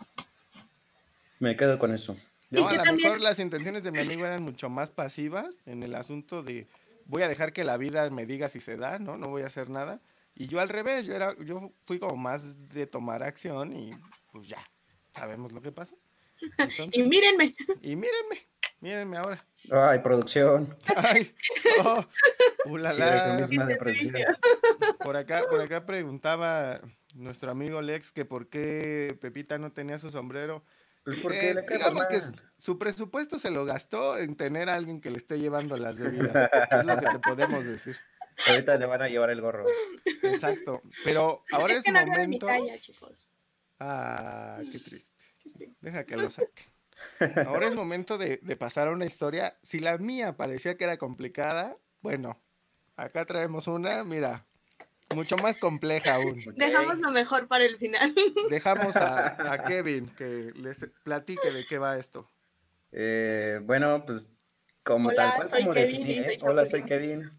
Me quedo con eso. No, a lo mejor las intenciones de mi amigo eran mucho más pasivas en el asunto de voy a dejar que la vida me diga si se da, ¿no? No voy a hacer nada. Y yo al revés, yo era, yo fui como más de tomar acción y pues ya, sabemos lo que pasa. y mírenme. Y mírenme, mírenme ahora. Ay, producción. Ay, oh, Por acá, por acá preguntaba nuestro amigo Lex que por qué Pepita no tenía su sombrero. Pues porque eh, digamos que su presupuesto se lo gastó en tener a alguien que le esté llevando las bebidas. es lo que te podemos decir. Ahorita le van a llevar el gorro. Exacto. Pero ahora es, momento. Ah, qué triste. Deja que lo saque. Ahora es momento de, pasar a una historia. Si la mía parecía que era complicada, bueno, acá traemos una, mira, mucho más compleja aún. Dejamos lo mejor para el final. Dejamos a, Kevin que les platique de qué va esto. Eh, bueno, pues como tal cual como definí, ¿eh? Hola, soy Kevin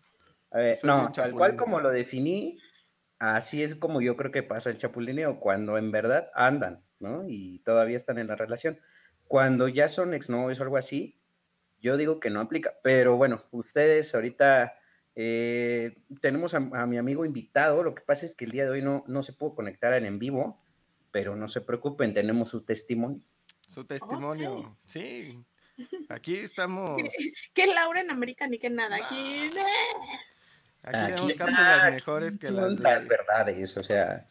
no, tal cual como lo definí, así es como yo creo que pasa el chapulineo, cuando en verdad andan, ¿no? Y todavía están en la relación. Cuando ya son exnovios o algo así, yo digo que no aplica. Pero bueno, ustedes ahorita eh, tenemos a, mi amigo invitado. Lo que pasa es que el día de hoy no, no se pudo conectar en en vivo, pero no se preocupen, tenemos su testimonio. Su testimonio, sí. Aquí estamos. Que Laura en América ni que nada. Aquí. Aquí Aquí tenemos está, cápsulas mejores que las las de... verdades, o sea,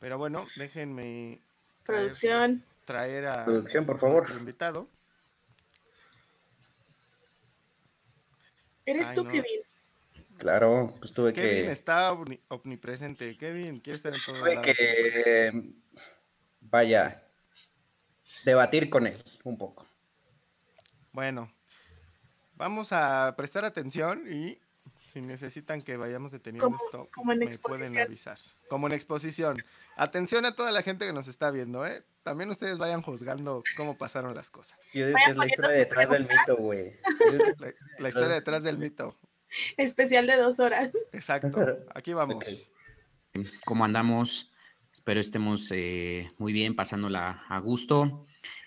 Pero bueno, déjenme traer- Producción. traer a Producción, por favor. nuestro invitado. ¿Eres Ay, tú, no. Kevin? Claro, pues tuve Kevin que, está omni- omnipresente. Kevin quiere estar en todos tuve lados. siempre. que, vaya, debatir con él un poco. Bueno, vamos a prestar atención y si necesitan que vayamos deteniendo Como- esto, como en me exposición. pueden avisar. Como en exposición. Atención a toda la gente que nos está viendo, ¿eh? También ustedes vayan juzgando cómo pasaron las cosas. Yo digo que es la historia detrás del mito, güey. La historia detrás del mito. Especial de dos horas. Exacto. Aquí vamos. ¿Cómo andamos? Espero estemos eh, muy bien, pasándola a gusto.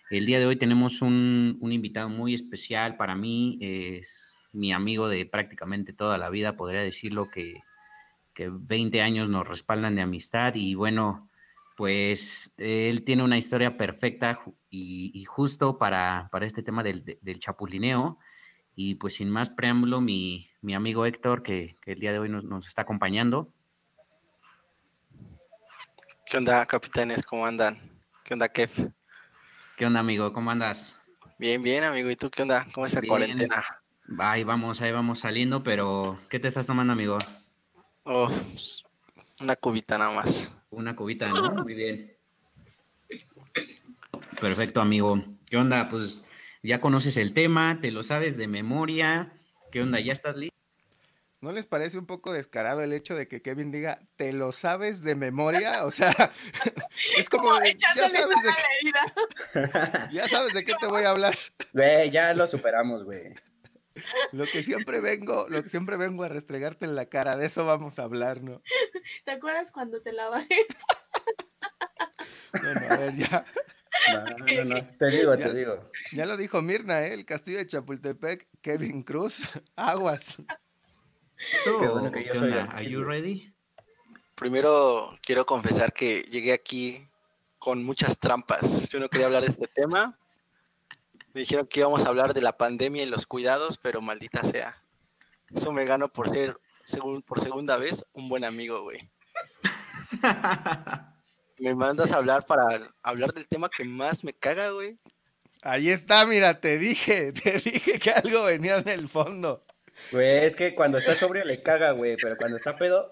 El día de hoy tenemos un, un invitado muy especial para mí. Es mi amigo de prácticamente toda la vida, podría decirlo que, que 20 años nos respaldan de amistad y bueno, pues él tiene una historia perfecta y, y justo para, para este tema del, de- del chapulineo. Y pues sin más preámbulo, mi, mi amigo Héctor, que, que el día de hoy nos, nos está acompañando. ¿Qué onda, capitanes? ¿Cómo andan? ¿Qué onda, Kev? ¿Qué onda, amigo? ¿Cómo andas? Bien, bien, amigo. ¿Y tú qué onda? ¿Cómo es la cuarentena? Ahí vamos, ahí vamos saliendo, pero ¿qué te estás tomando, amigo? Oh, pues, una cubita nada más. Una cubita, ¿no? Muy bien. Perfecto, amigo. ¿Qué onda? Pues ya conoces el tema, te lo sabes de memoria. ¿Qué onda? ¿Ya estás listo? ¿No les parece un poco descarado el hecho de que Kevin diga, ¿te lo sabes de memoria? O sea, es como, Como de, ya sabes de qué, ya sabes de qué te voy a hablar. Güey, ya lo superamos, güey. Lo que siempre vengo, lo que siempre vengo a restregarte en la cara, de eso vamos a hablar, ¿no? ¿Te acuerdas cuando te la bajé? Bueno, a ver, ya, No, no, no. Te digo, Ya. te digo. ya lo dijo Mirna, ¿eh? El castillo de Chapultepec, Kevin Cruz, aguas. Qué bueno que yo ¿Qué soy ¿Are you ready? Primero quiero confesar que llegué aquí con muchas trampas. Yo no quería hablar de este tema. Me dijeron que íbamos a hablar de la pandemia y los cuidados, pero maldita sea. Eso me gano por ser, segun- por segunda vez, un buen amigo, güey. Me mandas a hablar para hablar del tema que más me caga, güey. Ahí está, mira, te dije, te dije que algo venía en el fondo. Güey, es que cuando está sobrio le caga, güey, pero cuando está pedo,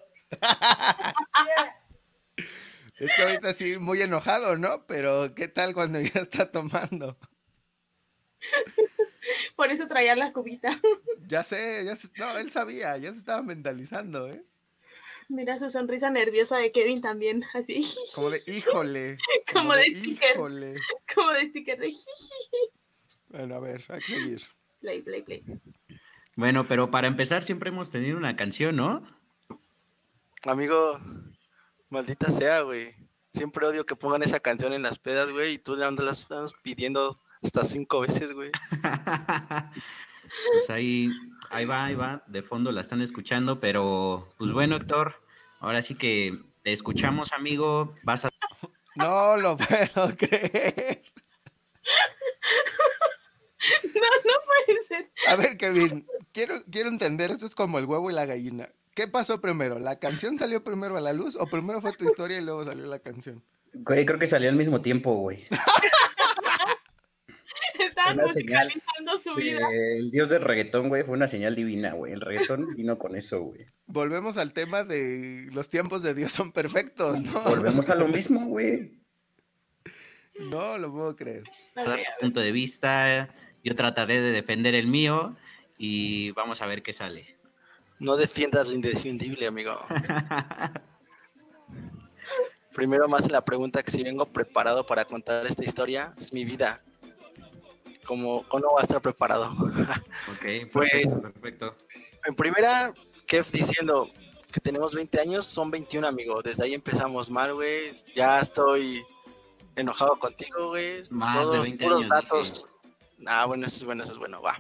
Es que ahorita sí, muy enojado, ¿no? Pero ¿qué tal cuando ya está tomando? Por eso traía la cubita. Ya sé, ya se- no, él sabía, ya se estaba mentalizando, ¿eh? Mira su sonrisa nerviosa de Kevin también, así, Como de, híjole. Como de sticker. Híjole. como de sticker de. Bueno, a ver, hay que seguir. Play, play, play. Bueno, pero para empezar siempre hemos tenido una canción, ¿no? Amigo, maldita sea, güey. Siempre odio que pongan esa canción en las pedas, güey, y tú le andas, andas pidiendo hasta cinco veces, güey. pues ahí, ahí va, ahí va, de fondo la están escuchando, pero pues bueno, Héctor, ahora sí que te escuchamos, amigo, vas a... No lo puedo creer. Puede ser. A ver, Kevin, quiero, quiero entender, esto es como el huevo y la gallina. ¿Qué pasó primero? ¿La canción salió primero a la luz o primero fue tu historia y luego salió la canción? güey, creo que salió al mismo tiempo, güey. Estaban Una señal musicalizando su vida. Eh, El dios del reggaetón, güey, fue una señal divina, güey. El reggaetón vino con eso, güey. Volvemos al tema de los tiempos de Dios son perfectos, ¿no? Volvemos a lo mismo, güey. No lo puedo creer. Punto de vista, yo trataré de defender el mío y vamos a ver qué sale. No defiendas lo indefendible, amigo. Primero más la pregunta que si vengo preparado para contar esta historia, es mi vida. ¿Cómo, cómo no va a estar preparado? Ok, Pues- perfecto. En primera, Kev diciendo que tenemos 20 años, son 21, amigo. Desde ahí empezamos mal, güey. Ya estoy enojado contigo, güey. Más de 20 puros años, datos. Ah, bueno, eso es bueno, eso es bueno, va.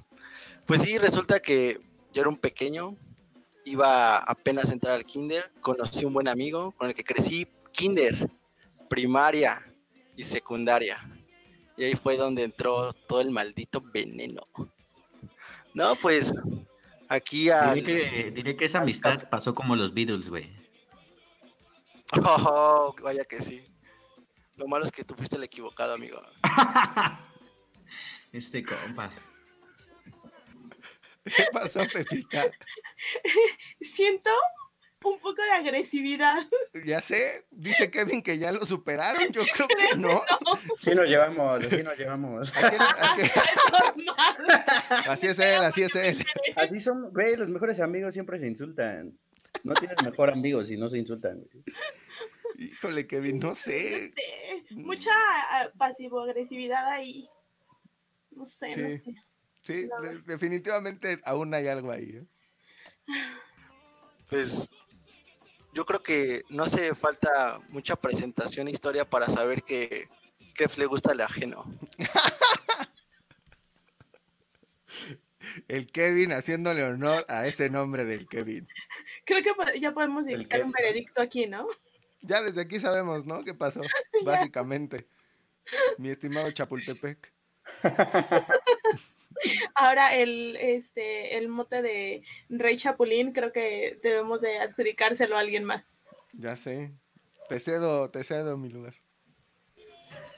Pues sí, resulta que yo era un pequeño, iba apenas a entrar al kinder, conocí un buen amigo con el que crecí kinder, primaria y secundaria. Y ahí fue donde entró todo el maldito veneno. No, pues aquí al... Diré que, diré que esa amistad pasó como los Beatles, güey. Oh, vaya que sí. Lo malo es que tú fuiste el equivocado, amigo. Este compa. ¿Qué pasó, Pepita? Siento un poco de agresividad. Ya sé, dice Kevin que ya lo superaron, yo creo que no. Sí nos llevamos, así nos llevamos. ¿A qué- a qué- Es normal. Así es él, así es él. Así son, güey, los mejores amigos siempre se insultan. No tienes mejor amigo si no se insultan. güey. Híjole, Kevin, no sé. Este, Mucha ah, pasivo-agresividad ahí. No sé, no Sí. sé. Sí, de- definitivamente aún hay algo ahí. ¿eh? Pues yo creo que no hace falta mucha presentación e historia para saber que Kef le gusta el ajeno. El Kevin haciéndole honor a ese nombre del Kevin. Creo que ya podemos dictar un veredicto aquí, ¿no? Ya desde aquí sabemos, ¿no? ¿Qué pasó? Básicamente. Mi estimado Chapultepec. Ahora el, este, el mote de Rey Chapulín creo que debemos de adjudicárselo a alguien más. Ya sé. Te cedo, te cedo mi lugar.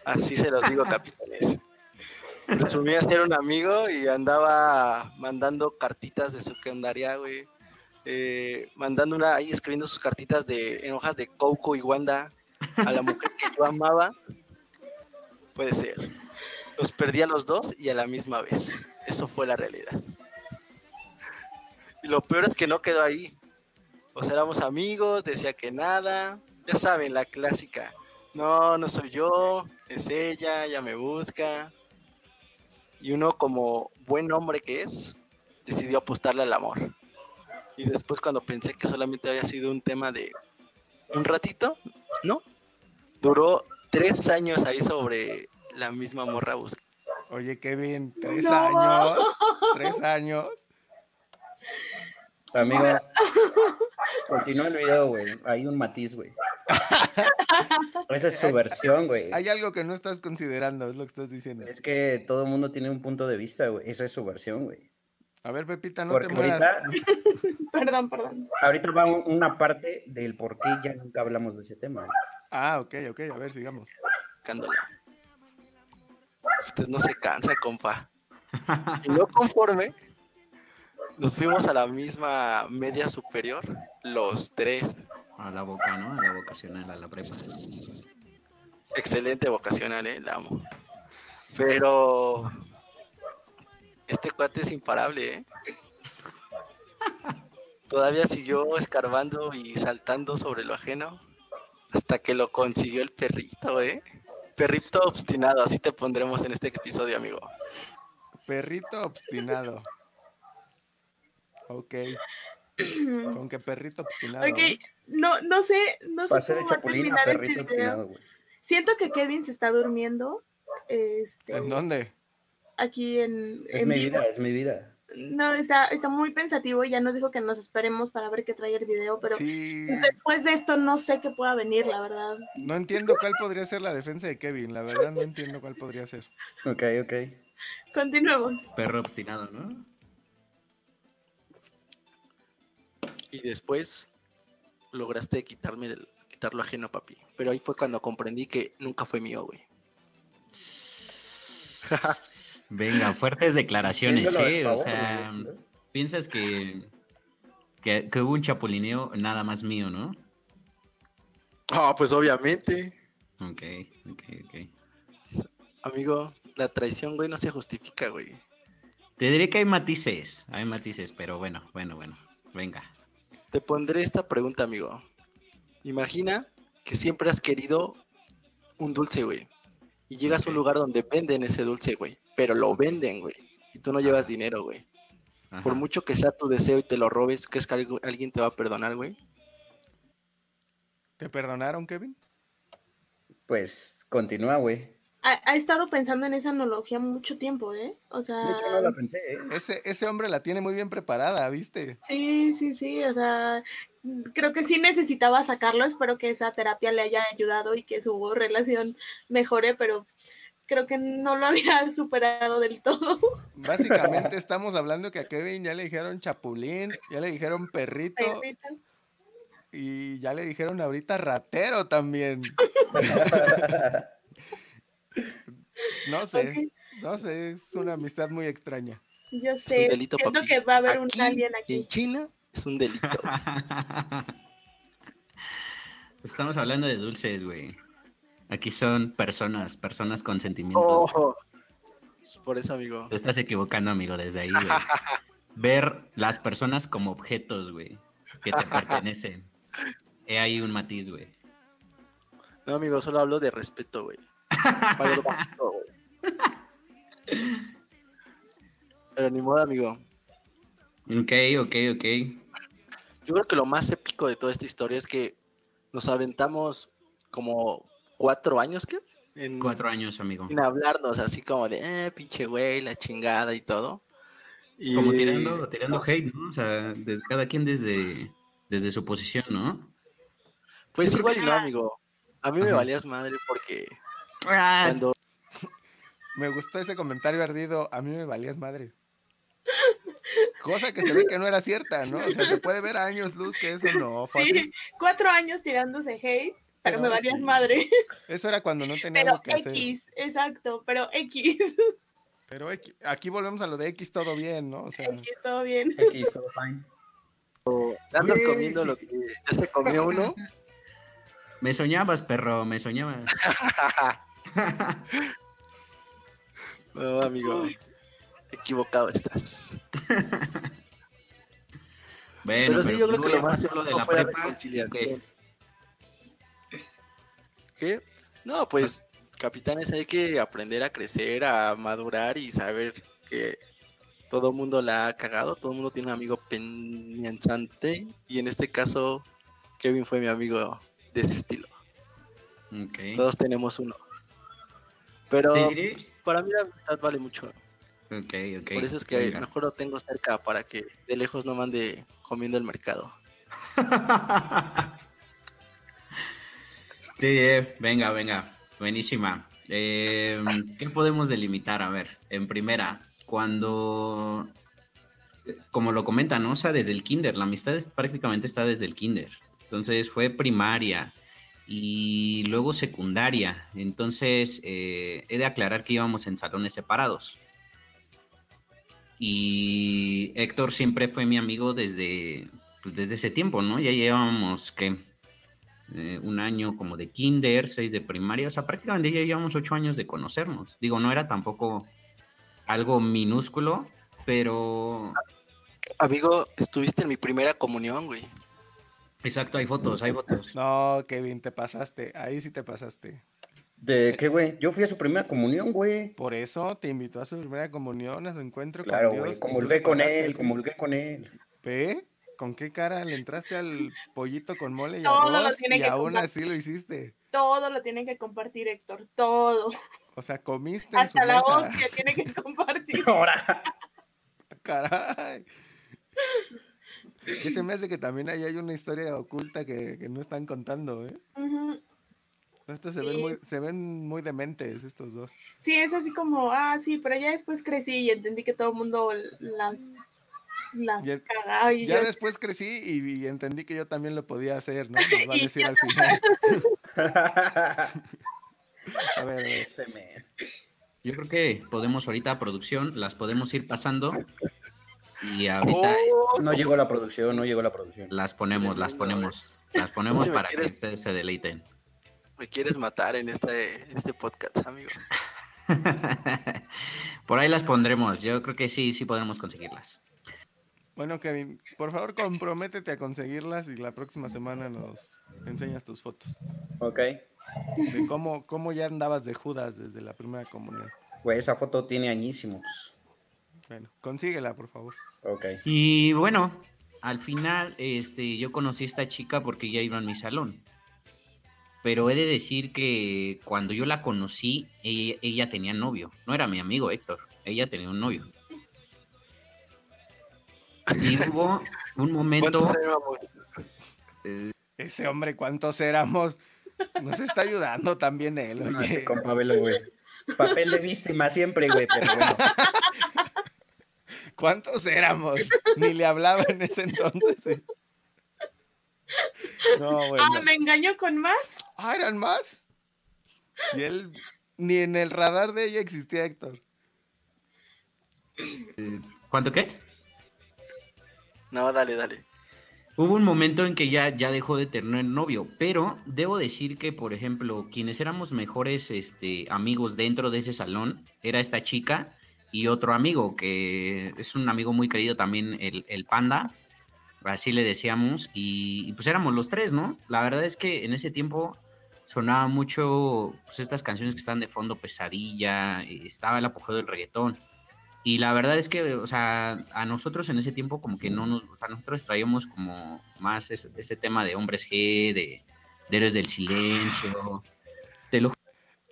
Así se los digo, capitanes. Presumía ser un amigo y andaba mandando cartitas de su secundaria, güey. Eh, mandando una ahí escribiendo sus cartitas de en hojas de Coco y Wanda a la mujer que yo amaba. Puede ser. Los perdí a los dos y a la misma vez. Eso fue la realidad. Y lo peor es que no quedó ahí. O sea, éramos amigos, decía que nada. Ya saben, la clásica. No, no soy yo, es ella, ella me busca. Y uno como buen hombre que es, decidió apostarle al amor. Y después cuando pensé que solamente había sido un tema de un ratito, ¿no? Duró tres años ahí sobre la misma morra busca. Oye, Kevin, tres No. años. Tres años. Amigo, continúa el video, güey. Hay un matiz, güey. Esa es su versión, güey. Hay algo que no estás considerando, es lo que estás diciendo. Es que todo el mundo tiene un punto de vista, güey. Esa es su versión, güey. A ver, Pepita, no Porque te mueras. ahorita, Perdón, perdón. ahorita va un- una parte del por qué ya nunca hablamos de ese tema. Ah, ok, ok, a ver, sigamos. Buscándola. Usted no se cansa, compa. Y no conforme, nos fuimos a la misma media superior, los tres. A la boca, ¿no? A la vocacional, a la prepa. Excelente vocacional, eh, la amo. Pero este cuate es imparable, ¿eh? Todavía siguió escarbando y saltando sobre lo ajeno hasta que lo consiguió el perrito, ¿eh? Perrito obstinado, así te pondremos en este episodio, amigo. Perrito obstinado. Ok. Con que perrito obstinado. Ok, ¿eh? no, no sé, no sé de cómo va a terminar este video. Siento que Kevin se está durmiendo. Este, ¿En dónde? aquí en, Es en mi vivo. vida, es mi vida. No, está, está muy pensativo y ya nos dijo que nos esperemos para ver qué trae el video, pero Sí. después de esto no sé qué pueda venir, la verdad. No entiendo cuál podría ser la defensa de Kevin. La verdad, no entiendo cuál podría ser. Ok, ok. Continuemos. Perro obstinado, ¿no? Y después lograste quitarme el, quitar lo ajeno, papi. Pero ahí fue cuando comprendí que nunca fue mío, güey. Venga, fuertes declaraciones, de ¿eh? O sea, piensas que, que, que hubo un chapulineo nada más mío, ¿no? Ah, pues obviamente. Ok, ok, ok. Amigo, la traición, güey, no se justifica, güey. Te diré que hay matices, hay matices, pero bueno, bueno, bueno. Venga. Te pondré esta pregunta, amigo. Imagina que siempre has querido un dulce, güey. Y llegas a un lugar donde venden ese dulce, güey. Pero lo venden, güey. Y tú no llevas dinero, güey. Ajá. Por mucho que sea tu deseo y te lo robes, ¿crees que algo- alguien te va a perdonar, güey? ¿Te perdonaron, Kevin? Pues continúa, güey. Ha, ha estado pensando en esa analogía mucho tiempo, ¿eh? O sea, De hecho, no la pensé, ¿eh? Ese, ese hombre la tiene muy bien preparada, ¿viste? sí, sí, sí, o sea, creo que sí necesitaba sacarlo, espero que esa terapia le haya ayudado y que su relación mejore, pero creo que no lo había superado del todo. Básicamente estamos hablando que a Kevin ya le dijeron chapulín, ya le dijeron perrito Perrito. y ya le dijeron ahorita ratero también. No sé, no sé, es una amistad muy extraña. Yo Es sé, un delito, siento papi. que va a haber un Aquí, alien En aquí. China es un delito. Estamos hablando de dulces, güey. Aquí son personas, personas con sentimientos. Oh, por eso, amigo. Te estás equivocando, amigo, desde ahí, güey. Ver las personas como objetos, güey, que te pertenecen. He ahí un matiz, güey. No, amigo, solo hablo de respeto, güey. Pero ni modo, amigo. Ok, ok, ok. Yo creo que lo más épico de toda esta historia es que nos aventamos como cuatro años, ¿qué? En, Cuatro años, amigo. Sin hablarnos, así como de, eh, pinche güey, la chingada y todo. Y, Como tirando, tirando hate, ¿no? O sea, cada quien desde, desde su posición, ¿no? Pues Yo igual y no, amigo. A mí me Ajá. valías madre porque Ah, cuando Me gustó ese comentario ardido, a mí me valías madre. Cosa que se ve que no era cierta, ¿no? O sea, se puede ver a años luz que eso no fue así. Sí, cuatro años tirándose hate, pero, Pero me valías X. madre. Eso era cuando no tenía Pero algo que hacer. X, exacto, pero X, Pero X- aquí volvemos a lo de X todo bien, ¿no? O sea, X, todo bien. Aquí todo fine. andas Sí, comiendo sí. lo que ya se comió uno, me soñabas, perro, me soñabas. no, amigo, equivocado estás. Bueno, Pero sí, yo creo que lo a más pasar lo de fue la prepa. No, pues, capitanes, hay que aprender a crecer, a madurar y saber que todo el mundo la ha cagado, todo el mundo tiene un amigo pensante y en este caso Kevin fue mi amigo de ese estilo. Ok. Todos tenemos uno. Pero diré. para mí la amistad vale mucho. Ok, ok. Por eso es que venga. mejor lo tengo cerca para que de lejos no me ande comiendo el mercado. Te diré, venga, venga, buenísima. Eh, ¿Qué podemos delimitar? A ver, en primera, cuando, como lo comentan, ¿no? O sea, desde el kinder, la amistad es- prácticamente está desde el kinder. Entonces fue primaria y luego secundaria. Entonces, eh, he de aclarar que íbamos en salones separados. Y Héctor siempre fue mi amigo desde, pues, desde ese tiempo, ¿no? Ya llevábamos, ¿qué? Eh, un año como de kinder, seis de primaria, o sea, prácticamente ya llevamos ocho años de conocernos. Digo, no era tampoco algo minúsculo, pero Amigo, estuviste en mi primera comunión, güey. exacto, hay fotos, hay fotos. no, Kevin, te pasaste. Ahí sí te pasaste. ¿De qué, güey? Yo fui a su primera comunión, güey. Por eso te invitó a su primera comunión, a su encuentro Claro, con güey. Dios. y tú Comulgué con él, comulgué con él. ¿Ve? ¿Con qué cara le entraste al pollito con mole y Todo arroz y que aún compartir. así lo hiciste? Todo lo tiene que compartir Héctor, todo. O sea, comiste en su Hasta la mesa. hostia tiene que compartir. Ahora. Caray. Que se me hace que también ahí hay una historia oculta que, que no están contando, ¿eh? Estos se, ven muy, se ven muy dementes, estos dos. Sí, es así como, ah, sí, pero ya después crecí y entendí que todo el mundo la, la Ya- cagaba y Ya yo, después crecí y, y entendí que yo también lo podía hacer, ¿no? Nos va a decir yo al final. A ver, a. Ese me- Yo creo que podemos ahorita, producción, las podemos ir pasando y ahorita Oh, No llegó la producción, no llegó la producción. las ponemos, las ponemos, las ponemos me para que ustedes se deleiten. me quieres matar en este, en este podcast, amigo. Por ahí las pondremos, yo creo que sí, sí podremos conseguirlas. Bueno, Kevin, por favor comprométete a conseguirlas y la próxima semana nos enseñas tus fotos. Ok. De cómo, cómo ya andabas de Judas desde la primera comunión. Güey, esa foto tiene añísimos. Bueno, consíguela, por favor. Ok. Y bueno, al final, este, yo conocí a esta chica porque ella iba en mi salón. Pero he de decir que cuando yo la conocí, ella, ella tenía novio. No era mi amigo Héctor, ella tenía un novio. Y hubo un momento, ¿Cuántos éramos? eh, Ese hombre, ¿cuántos éramos? Nos está ayudando también él, No, oye. ese compa, velo, güey. Papel de víctima siempre, güey, pero bueno. ¿Cuántos éramos? Ni le hablaba en ese entonces. eh. No, bueno. Ah, me engañó con más. Ah, eran más. Y él, ni en el radar de ella existía Héctor. ¿Cuánto qué? No, dale, dale. Hubo un momento en que ya, ya dejó de tener novio, pero debo decir que, por ejemplo, quienes éramos mejores este, amigos dentro de ese salón era esta chica y otro amigo, que es un amigo muy querido también, el, el Panda, así le decíamos, y, pues éramos los tres, ¿no? La verdad es que en ese tiempo sonaba mucho pues, estas canciones que están de fondo, Pesadilla, estaba el apogeo del reggaetón. Y la verdad es que, o sea, a nosotros en ese tiempo como que no nos, o sea, nosotros traíamos como más ese, ese tema de hombres G, de, de héroes del silencio. Te lo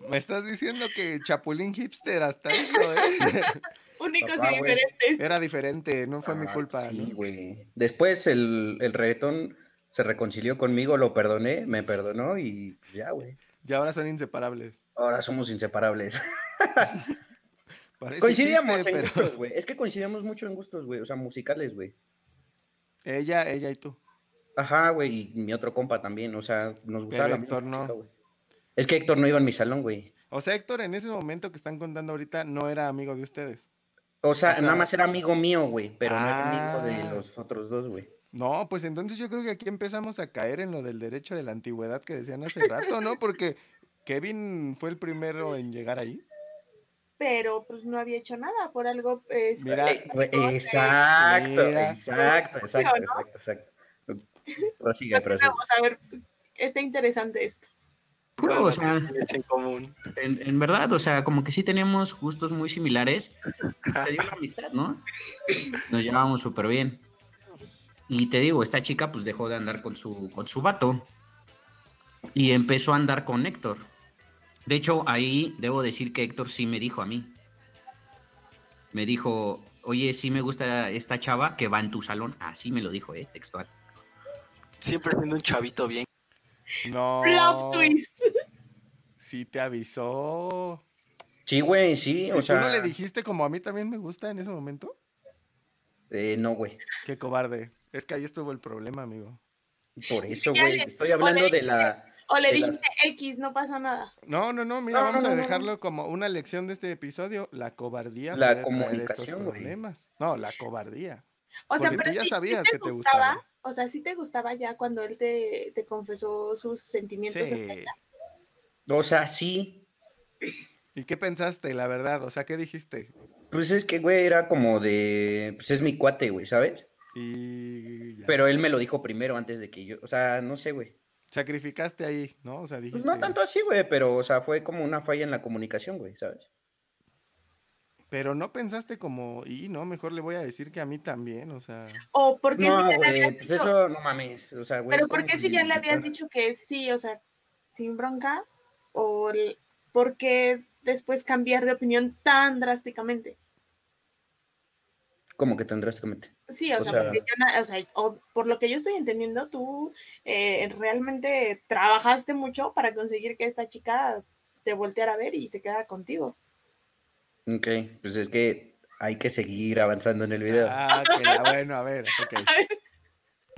Me estás diciendo que Chapulín Hipster hasta eso, ¿eh? Únicos Papá, y güey. diferentes. Era diferente, no fue mi Ah, culpa. Sí, ¿no? güey. Después el, el reggaetón se reconcilió conmigo, lo perdoné, me perdonó y ya, güey. Y ahora son inseparables. Ahora somos inseparables. Parece Coincidíamos chiste, en pero gustos, güey. Es que coincidíamos mucho en gustos, güey. O sea, musicales, güey. ella, ella y tú. Ajá, güey. Y mi otro compa también. O sea, nos gustaba la misma Héctor no. Es que Héctor no iba en mi salón, güey. O sea, Héctor, en ese momento que están contando ahorita, no era amigo de ustedes. O sea, O sea- nada más era amigo mío, güey. Pero no era amigo de Ah. los otros dos, güey. No, pues entonces yo creo que aquí empezamos a caer en lo del derecho de la antigüedad que decían hace rato, ¿no? Porque Kevin fue el primero en llegar ahí. Pero pues no había hecho nada por algo. Es, Mira, Eh, güey, Exacto, Mira. exacto, exacto, ¿no? exacto, exacto. Prosigue, prosigue. Vamos a ver, está interesante esto. o sea, Es en común. en, en verdad, o sea, como que sí teníamos gustos muy similares. Se dio la amistad, ¿no? Nos llevábamos súper bien. Y te digo, esta chica pues dejó de andar con su, con su vato y empezó a andar con Héctor. De hecho, ahí debo decir que Héctor sí me dijo a mí. Me dijo, oye, sí me gusta esta chava que va en tu salón. Así me lo dijo, ¿eh? Textual. Siempre siendo un chavito bien. No. Plot twist. Sí te avisó. Sí, güey, sí, ¿Y o sea. tú no le dijiste como a mí también me gusta en ese momento? eh, no, güey. Qué cobarde. Es que ahí estuvo el problema, amigo. Por eso, güey. Estoy hablando de la. O le la- dijiste X, no pasa nada. No, no, no, mira, No, vamos no, a no, dejarlo como una lección de este episodio. La cobardía La puede traer estos comunicación, güey. problemas. No, la cobardía. O sea, Porque pero tú ya sabías te que te gustaba. gustaba. O sea, sí te gustaba ya cuando él te, te confesó sus sentimientos. Sí. O sea, sí. ¿Y qué pensaste, la verdad? O sea, ¿qué dijiste? Pues es que, güey, era como de. Pues es mi cuate, güey, ¿sabes? Y ya. Pero él me lo dijo primero antes de que yo. O sea, no sé, güey. Sacrificaste ahí, ¿no? O sea, dijiste. Pues no tanto así, güey, pero, o sea, fue como una falla en la comunicación, güey, ¿sabes? Pero no pensaste como, y no, mejor le voy a decir que a mí también, o sea. O porque No, si ya le güey, habías pues dicho, eso no mames. O sea, güey. pero porque si ya le habías invitar- dicho que sí, o sea, sin bronca, o el- por qué después cambiar de opinión tan drásticamente. Como que tendrás que meter. Sí, o, O sea, sea- porque yo o sea, o por lo que yo estoy entendiendo, tú eh, realmente trabajaste mucho para conseguir que esta chica te volteara a ver y se quedara contigo. Ok, pues es que hay que seguir avanzando en el video. Ah, que la- bueno, a ver, ok.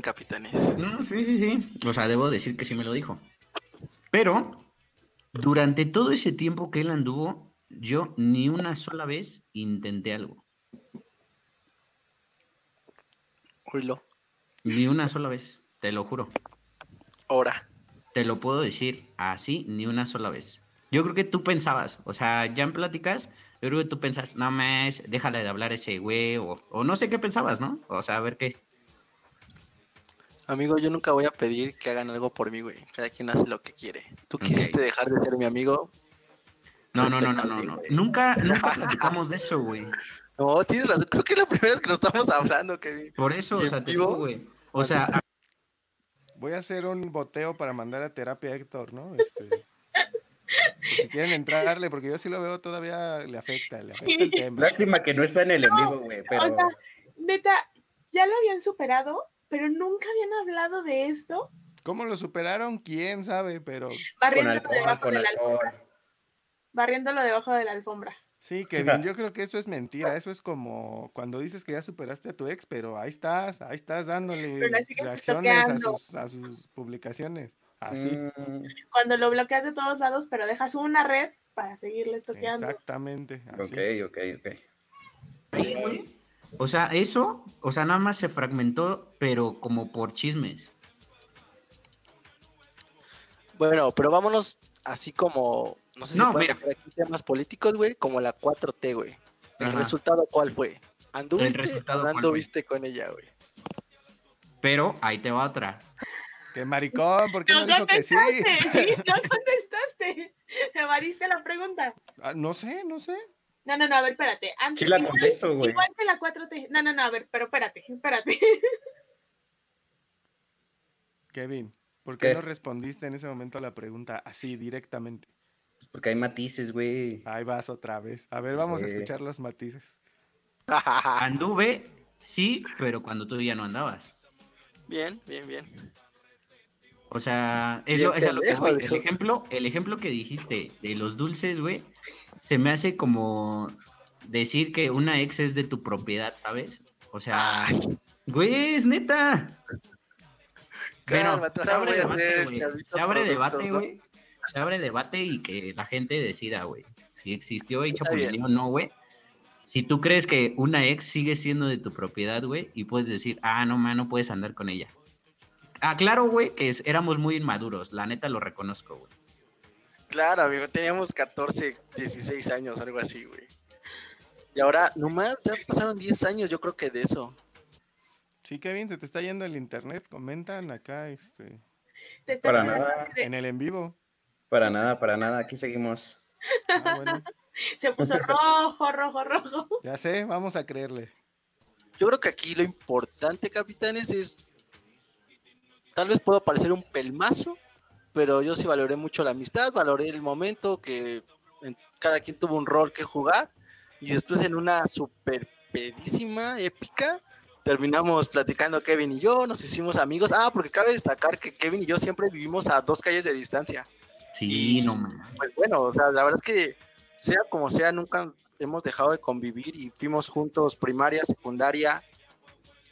Capitanes. No, sí, sí, sí. O sea, debo decir que sí me lo dijo. Pero durante todo ese tiempo que él anduvo, yo ni una sola vez intenté algo. Oílo. Ni una sola vez, te lo juro. Ahora. Te lo puedo decir así, ni una sola vez. Yo creo que tú pensabas, o sea, ya en pláticas, yo creo que tú pensas, no más, déjale de hablar ese güey, o, o no sé qué pensabas, ¿no? O sea, a ver qué. Amigo, yo nunca voy a pedir que hagan algo por mí, güey. Cada quien hace lo que quiere. Tú quisiste dejar de ser mi amigo. No, no, no, no, no, no. Nunca, nunca platicamos de eso, güey. No, tienes razón. Creo que es la primera vez que nos estamos hablando, Kevin. Por eso, o ¿Y sea, te digo, güey. O sea, Voy a hacer un boteo para mandar a terapia a Héctor, ¿no? Este, por si quieren entrarle, porque yo sí lo veo todavía le afecta, le afecta el tema. Lástima que no está en el en vivo, güey, pero. O sea, neta, ya lo habían superado, pero nunca habían hablado de esto. ¿Cómo lo superaron? ¿Quién sabe? Pero alcohol, debajo con del alcohol. barriéndolo debajo de la alfombra. Sí, Kevin, yo creo que eso es mentira. Eso es como cuando dices que ya superaste a tu ex, pero ahí estás, ahí estás dándole reacciones a sus, a sus publicaciones. Así. Mm, Cuando lo bloqueas de todos lados, pero dejas una red para seguirle estoqueando. Exactamente. Así. ok, ok, ok. Sí. O sea, eso, o sea, nada más se fragmentó, pero como por chismes. Bueno, pero vámonos así como, no sé si No, mira. aquí temas políticos, güey, como la 4T, güey. ¿El Ajá. resultado cuál fue? ¿Anduviste resultado o cuál no fue? anduviste con ella, güey? Pero ahí te va otra. ¡Qué maricón! ¿Por qué no, No dijo que sí? contestaste, sí, no contestaste. Evadiste la pregunta. Ah, no sé, no sé. No, no, no, a ver, espérate. Antes, Sí la igual- contesto, güey. Igual que la 4T. No, no, no, a ver, pero espérate, espérate. Kevin, ¿por qué ¿Qué? no respondiste en ese momento a la pregunta así, directamente? Porque hay matices, güey. Ahí vas otra vez. A ver, vamos a escuchar los matices. Anduve, sí, pero cuando tú ya no andabas. bien, bien, bien. O sea, es, lo, es a lo que voy. El ejemplo, el ejemplo que dijiste de los dulces, güey, se me hace como decir que una ex es de tu propiedad, ¿sabes? O sea, güey, es neta. Bueno, Cálmate, se abre debate, güey. Se abre debate, ¿no? güey. Se abre debate y que la gente decida, güey. Si existió y Está bien. chapulineo o no, güey. Si tú crees que una ex sigue siendo de tu propiedad, güey, y puedes decir, ah, no, man, no puedes andar con ella. Ah, claro, güey, que es- éramos muy inmaduros. La neta lo reconozco, güey. Claro, amigo, teníamos 14, 16 años, algo así, güey. Y ahora, nomás, ya pasaron 10 años, yo creo que de eso. Sí, Kevin, se te está yendo el internet. Comentan acá, este, Te estás Para nada. de- en el en vivo. Para nada, para nada. Aquí seguimos. Ah, bueno, Se puso rojo, rojo, rojo. ya sé, vamos a creerle. Yo creo que aquí lo importante, capitanes, es. Tal vez puedo parecer un pelmazo, pero yo sí valoré mucho la amistad, valoré el momento que cada quien tuvo un rol que jugar. Y después, en una super pedísima épica, terminamos platicando Kevin y yo, nos hicimos amigos. Ah, porque cabe destacar que Kevin y yo siempre vivimos a dos calles de distancia. Sí, Y- no, man. Pues bueno, o sea, la verdad es que sea como sea, nunca hemos dejado de convivir y fuimos juntos primaria, secundaria,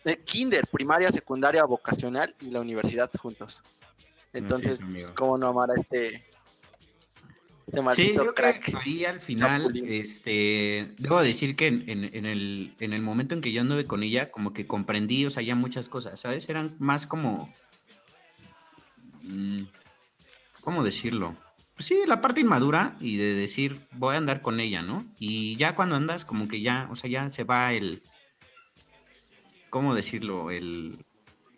eh, kinder, primaria, secundaria, vocacional y la universidad juntos. Entonces, es. ¿cómo no amar a este, este Sí, maldito yo creo crack? que ahí al final, Chapulín. este, debo decir que en, en- en el, en el momento en que yo anduve con ella, como que comprendí, o sea, ya muchas cosas, ¿sabes? Eran más como, mm, ¿cómo decirlo? Pues sí, la parte inmadura y de decir, voy a andar con ella, ¿no? Y ya cuando andas, como que ya, o sea, ya se va el, ¿cómo decirlo? El,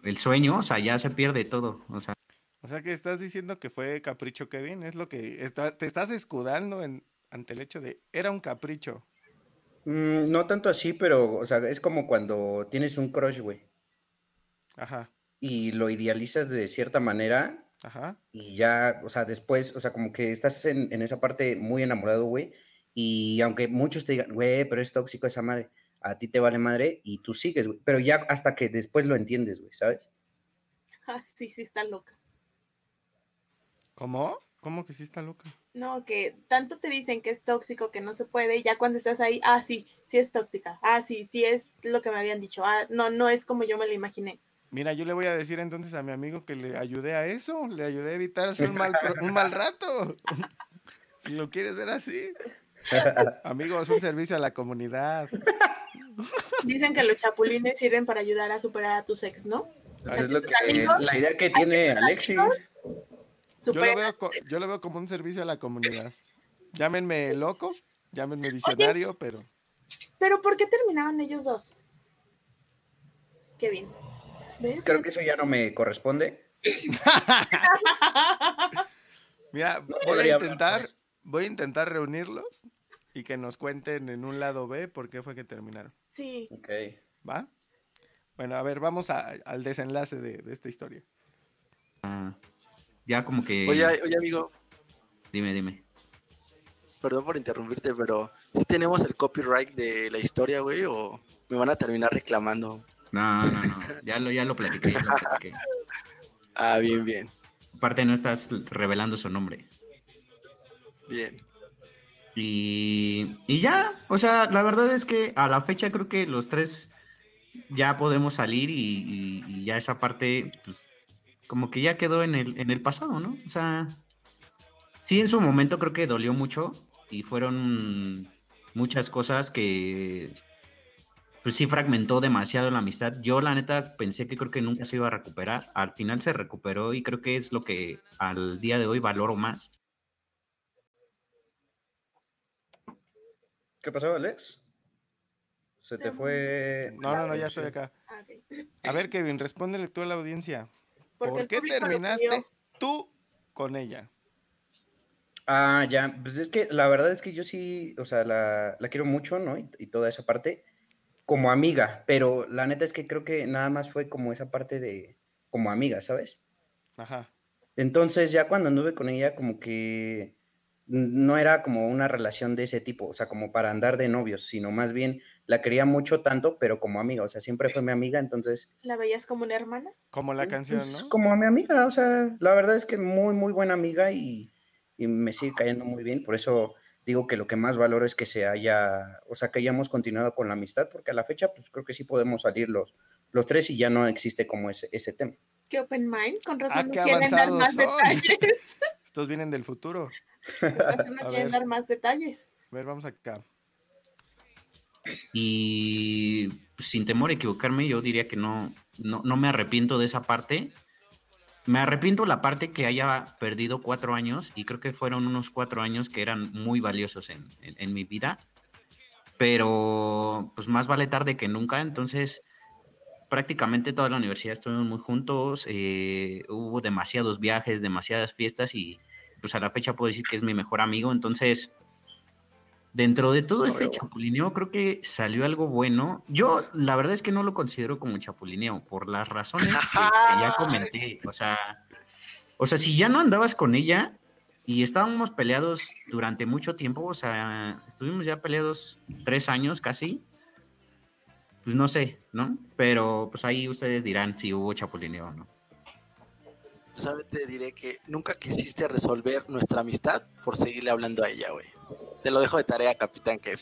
el sueño, o sea, ya se pierde todo, o sea. O sea que estás diciendo que fue capricho, Kevin. Es lo que está, te estás escudando en, ante el hecho de era un capricho. Mm, no tanto así, pero, o sea, es como cuando tienes un crush, güey, Ajá, y lo idealizas de cierta manera ajá. y ya, o sea, después, o sea, como que estás en, en esa parte muy enamorado, güey, y aunque muchos te digan, güey, pero es tóxico esa madre, a ti te vale madre y tú sigues, güey, pero ya hasta que después lo entiendes, güey, ¿sabes? Ah, sí, sí, está loca. ¿Cómo? ¿Cómo que sí está loca? No, que tanto te dicen que es tóxico, que no se puede, y ya cuando estás ahí, ah, sí, sí es tóxica, ah, sí, sí es lo que me habían dicho, ah, no, no es como yo me lo imaginé. Mira, yo le voy a decir entonces a mi amigo que le ayudé a eso, le ayudé a evitarse un mal, un mal rato. si lo quieres ver así. Amigo, es un servicio a la comunidad. Dicen que los chapulines sirven para ayudar a superar a tus ex, ¿no? Es lo que- amigos, la idea que tiene Alexis. Lo, veo yo lo veo como un servicio a la comunidad. Llámenme loco, llámenme visionario, pero Pero ¿por qué terminaron ellos dos? Kevin. ¿Ves? Creo que eso ya no me corresponde. mira, No voy a intentar, voy a intentar reunirlos y que nos cuenten en un lado B por qué fue que terminaron. Sí. Ok. ¿Va? Bueno, a ver, vamos a- al desenlace de, de esta historia. Ya como que... Oye, oye, amigo, Dime, dime. perdón por interrumpirte, pero ¿sí tenemos el copyright de la historia, güey? ¿O me van a terminar reclamando? No, no, no. Ya lo, ya lo platiqué. ya lo platiqué. Ah, bien, bien, Aparte no estás revelando su nombre. bien. Y, y ya, o sea, la verdad es que a la fecha creo que los tres ya podemos salir y, y- y ya esa parte, pues, como que ya quedó en el, en el pasado, ¿no? O sea, sí, en su momento creo que dolió mucho y fueron muchas cosas que, pues sí, fragmentó demasiado la amistad. Yo, la neta, pensé que creo que nunca se iba a recuperar. Al final se recuperó y creo que es lo que al día de hoy valoro más. ¿Qué pasó, Alex? Se te fue. No, no, no, ya estoy acá. Ah. A ver, Kevin, respóndele tú a la audiencia. ¿Por qué terminaste tú con ella? Ah, ya, pues es que la verdad es que yo sí, o sea, la, la quiero mucho, ¿no? Y, y toda esa parte como amiga, pero la neta es que creo que nada más fue como esa parte de como amiga, ¿sabes? Ajá. Entonces ya cuando anduve con ella como que no era como una relación de ese tipo, o sea, como para andar de novios, sino más bien la quería mucho tanto, pero como amiga, o sea, siempre fue mi amiga, entonces ¿La veías como una hermana? Como la canción, pues, ¿no? como a mi amiga, o sea, la verdad es que muy, muy buena amiga y, y me sigue cayendo muy bien. Por eso digo que lo que más valoro es que se haya, o sea, que hayamos continuado con la amistad, porque a la fecha, pues creo que sí podemos salir los, los tres y ya no existe como ese, ese tema. ¿Qué open mind? Con razón Ah, no qué quieren dar más son. detalles. Estos vienen del futuro. Con razón no A quieren ver. dar más detalles. A ver, vamos acá. Y sin temor a equivocarme, yo diría que no, no, no me arrepiento de esa parte. Me arrepiento la parte que haya perdido cuatro años y creo que fueron unos cuatro años que eran muy valiosos en, en- mi vida. Pero pues más vale tarde que nunca. Entonces prácticamente toda la universidad estuvimos muy juntos. eh, hubo demasiados viajes, demasiadas fiestas y pues a la fecha puedo decir que es mi mejor amigo. Entonces dentro de todo este chapulineo creo que salió algo bueno. Yo la verdad es que no lo considero como chapulineo por las razones que, que ya comenté. O sea, o sea, si ya no andabas con ella y estábamos peleados durante mucho tiempo, o sea, estuvimos ya peleados tres años casi. Pues no sé, ¿no? Pero pues ahí ustedes dirán si hubo chapulineo o no. Solamente te diré que nunca quisiste resolver nuestra amistad por seguirle hablando a ella, güey. Te lo dejo de tarea, Capitán Kev.